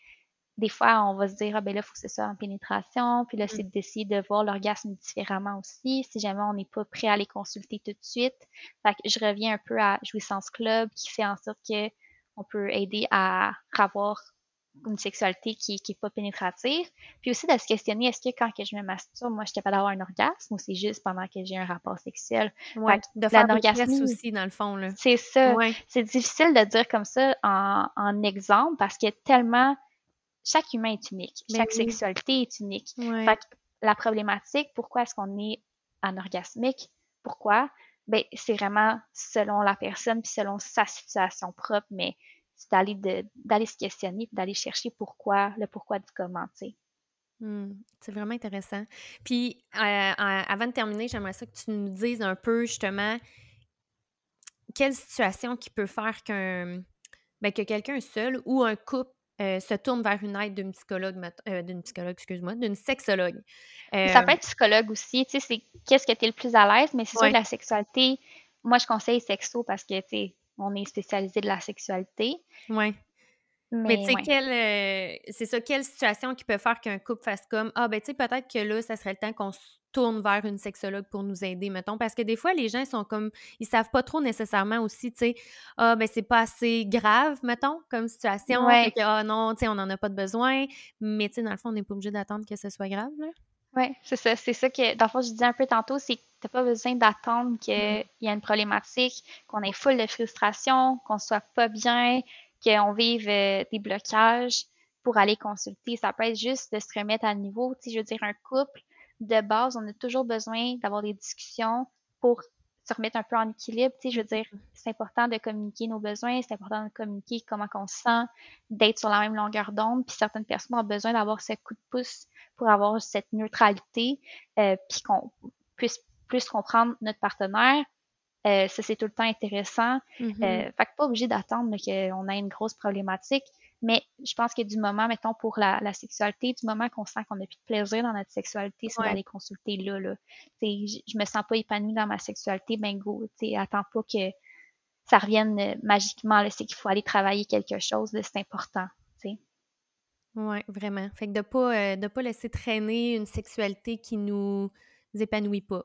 des fois, on va se dire, ah ben là, il faut que ce soit en pénétration. Puis là, mm. c'est d'essayer de voir l'orgasme différemment aussi, si jamais on n'est pas prêt à les consulter tout de suite. Fait que je reviens un peu à Jouissance Club, qui fait en sorte que on peut aider à avoir une sexualité qui, qui est pas pénétrative. Puis aussi de se questionner, est-ce que quand que je me masturbe, moi, je suis capable d'avoir un orgasme ou c'est juste pendant que j'ai un rapport sexuel? Ouais, de faire aussi, dans le fond. Là. C'est ça. C'est difficile de dire comme ça en, en exemple parce qu'il y a tellement chaque humain est unique, chaque sexualité est unique. Fait la problématique, pourquoi est-ce qu'on est anorgasmique? Pourquoi? Ben, c'est vraiment selon la personne puis selon sa situation propre, mais c'est d'aller d'aller se questionner d'aller chercher pourquoi, le pourquoi du comment, tu sais. Mmh, c'est vraiment intéressant. Puis, euh, avant de terminer, j'aimerais ça que tu nous dises un peu justement quelle situation qui peut faire qu'un ben, que quelqu'un seul ou un couple euh, se tourne vers une aide d'une psychologue, euh, d'une psychologue, excuse-moi, d'une sexologue. ça peut euh, être psychologue aussi, tu sais, c'est qu'est-ce que tu es le plus à l'aise, mais c'est sûr que la sexualité, moi je conseille sexo parce que, tu sais, on est spécialisé de la sexualité. Oui. Mais, tu sais, c'est ça, quelle situation qui peut faire qu'un couple fasse comme Ah, ben tu sais, peut-être que là, ça serait le temps qu'on se tourne vers une sexologue pour nous aider, mettons. Parce que des fois, les gens sont comme, ils savent pas trop nécessairement aussi, tu sais, ah, ben c'est pas assez grave, mettons, comme situation. Ouais. ah non, tu sais, on n'en a pas de besoin. Mais tu sais, dans le fond, on n'est pas obligé d'attendre que ce soit grave, là. Oui, c'est ça. C'est ça que, dans le fond, je disais un peu tantôt, c'est que t'as pas besoin d'attendre qu'il mm-hmm. y ait une problématique, qu'on ait full de frustration, qu'on soit pas bien, qu'on vive euh, des blocages pour aller consulter. Ça peut être juste de se remettre à niveau. Tu sais, je veux dire, un couple, de base, on a toujours besoin d'avoir des discussions pour se remettre un peu en équilibre. Tu je veux dire, c'est important de communiquer nos besoins, c'est important de communiquer comment on se sent, d'être sur la même longueur d'onde. Puis certaines personnes ont besoin d'avoir ce coup de pouce pour avoir cette neutralité, euh, puis qu'on puisse plus comprendre notre partenaire. Euh, ça, c'est tout le temps intéressant. Mm-hmm. euh, fait que pas obligé d'attendre qu'on ait une grosse problématique. Mais je pense que du moment, mettons, pour la, la sexualité, du moment qu'on sent qu'on n'a plus de plaisir dans notre sexualité, c'est d'aller consulter là. là. Je, je me sens pas épanouie dans ma sexualité, ben go, attends pas que ça revienne euh, magiquement. C'est qu'il faut aller travailler quelque chose, c'est important. Oui, vraiment. Fait que de pas, euh, de pas laisser traîner une sexualité qui nous épanouit pas.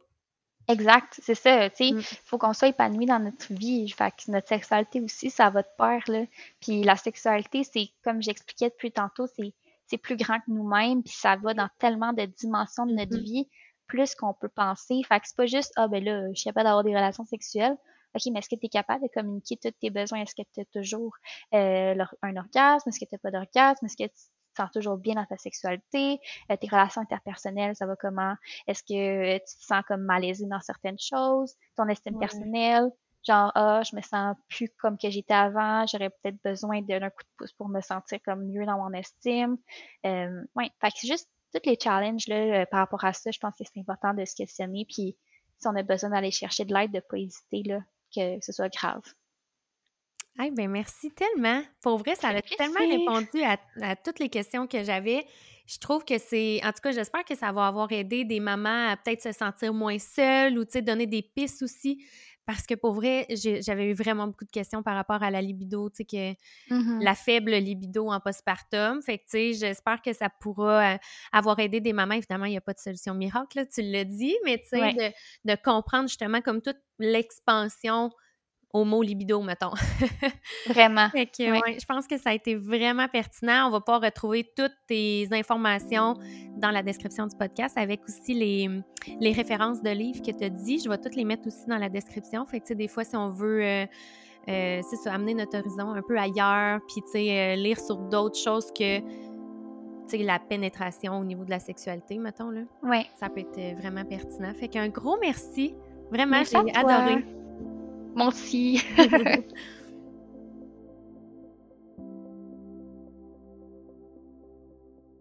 Exact, c'est ça, tu sais, il mm. faut qu'on soit épanoui dans notre vie, fait que notre sexualité aussi, ça va de pair, là. Puis la sexualité, c'est, comme j'expliquais depuis tantôt, c'est, c'est plus grand que nous-mêmes, puis ça va dans tellement de dimensions de notre mm-hmm. vie, plus qu'on peut penser. Fait que c'est pas juste, ah ben là, je suis capable d'avoir des relations sexuelles. OK, mais est-ce que tu es capable de communiquer tous tes besoins? Est-ce que tu as toujours euh, un orgasme? Est-ce que tu n'as pas d'orgasme? Est-ce que tu sens toujours bien dans ta sexualité, euh, tes relations interpersonnelles, ça va comment, est-ce que tu te sens comme malaisé dans certaines choses, ton estime personnelle, genre ah je me sens plus comme que j'étais avant, j'aurais peut-être besoin d'un coup de pouce pour me sentir comme mieux dans mon estime. Euh, ouais, fait que c'est juste tous les challenges là euh, par rapport à ça, je pense que c'est important de se questionner puis si on a besoin d'aller chercher de l'aide, de pas hésiter là que ce soit grave. Ah ben merci tellement. Pour vrai, ça a tellement répondu à, toutes les questions que j'avais. Je trouve que c'est. En tout cas, j'espère que ça va avoir aidé des mamans à peut-être se sentir moins seules ou donner des pistes aussi. Parce que pour vrai, j'avais eu vraiment beaucoup de questions par rapport à la libido, tu sais, que mmh la faible libido en postpartum. Fait que, tu sais, j'espère que ça pourra euh, avoir aidé des mamans. Évidemment, il n'y a pas de solution miracle, là, tu l'as dit, mais tu sais, de, de, comprendre justement comme toute l'expansion au mot libido, mettons. vraiment. Fait que, je pense que ça a été vraiment pertinent. On va pouvoir retrouver toutes tes informations dans la description du podcast avec aussi les, les références de livres que tu as dit. Je vais toutes les mettre aussi dans la description. Fait que, des fois, si on veut. Euh, euh, c'est ça, amener notre horizon un peu ailleurs, puis tu sais, euh, lire sur d'autres choses que la pénétration au niveau de la sexualité, mettons, là. Ouais. Ça peut être vraiment pertinent. Fait qu'un gros merci. Vraiment, j'ai adoré. Aussi.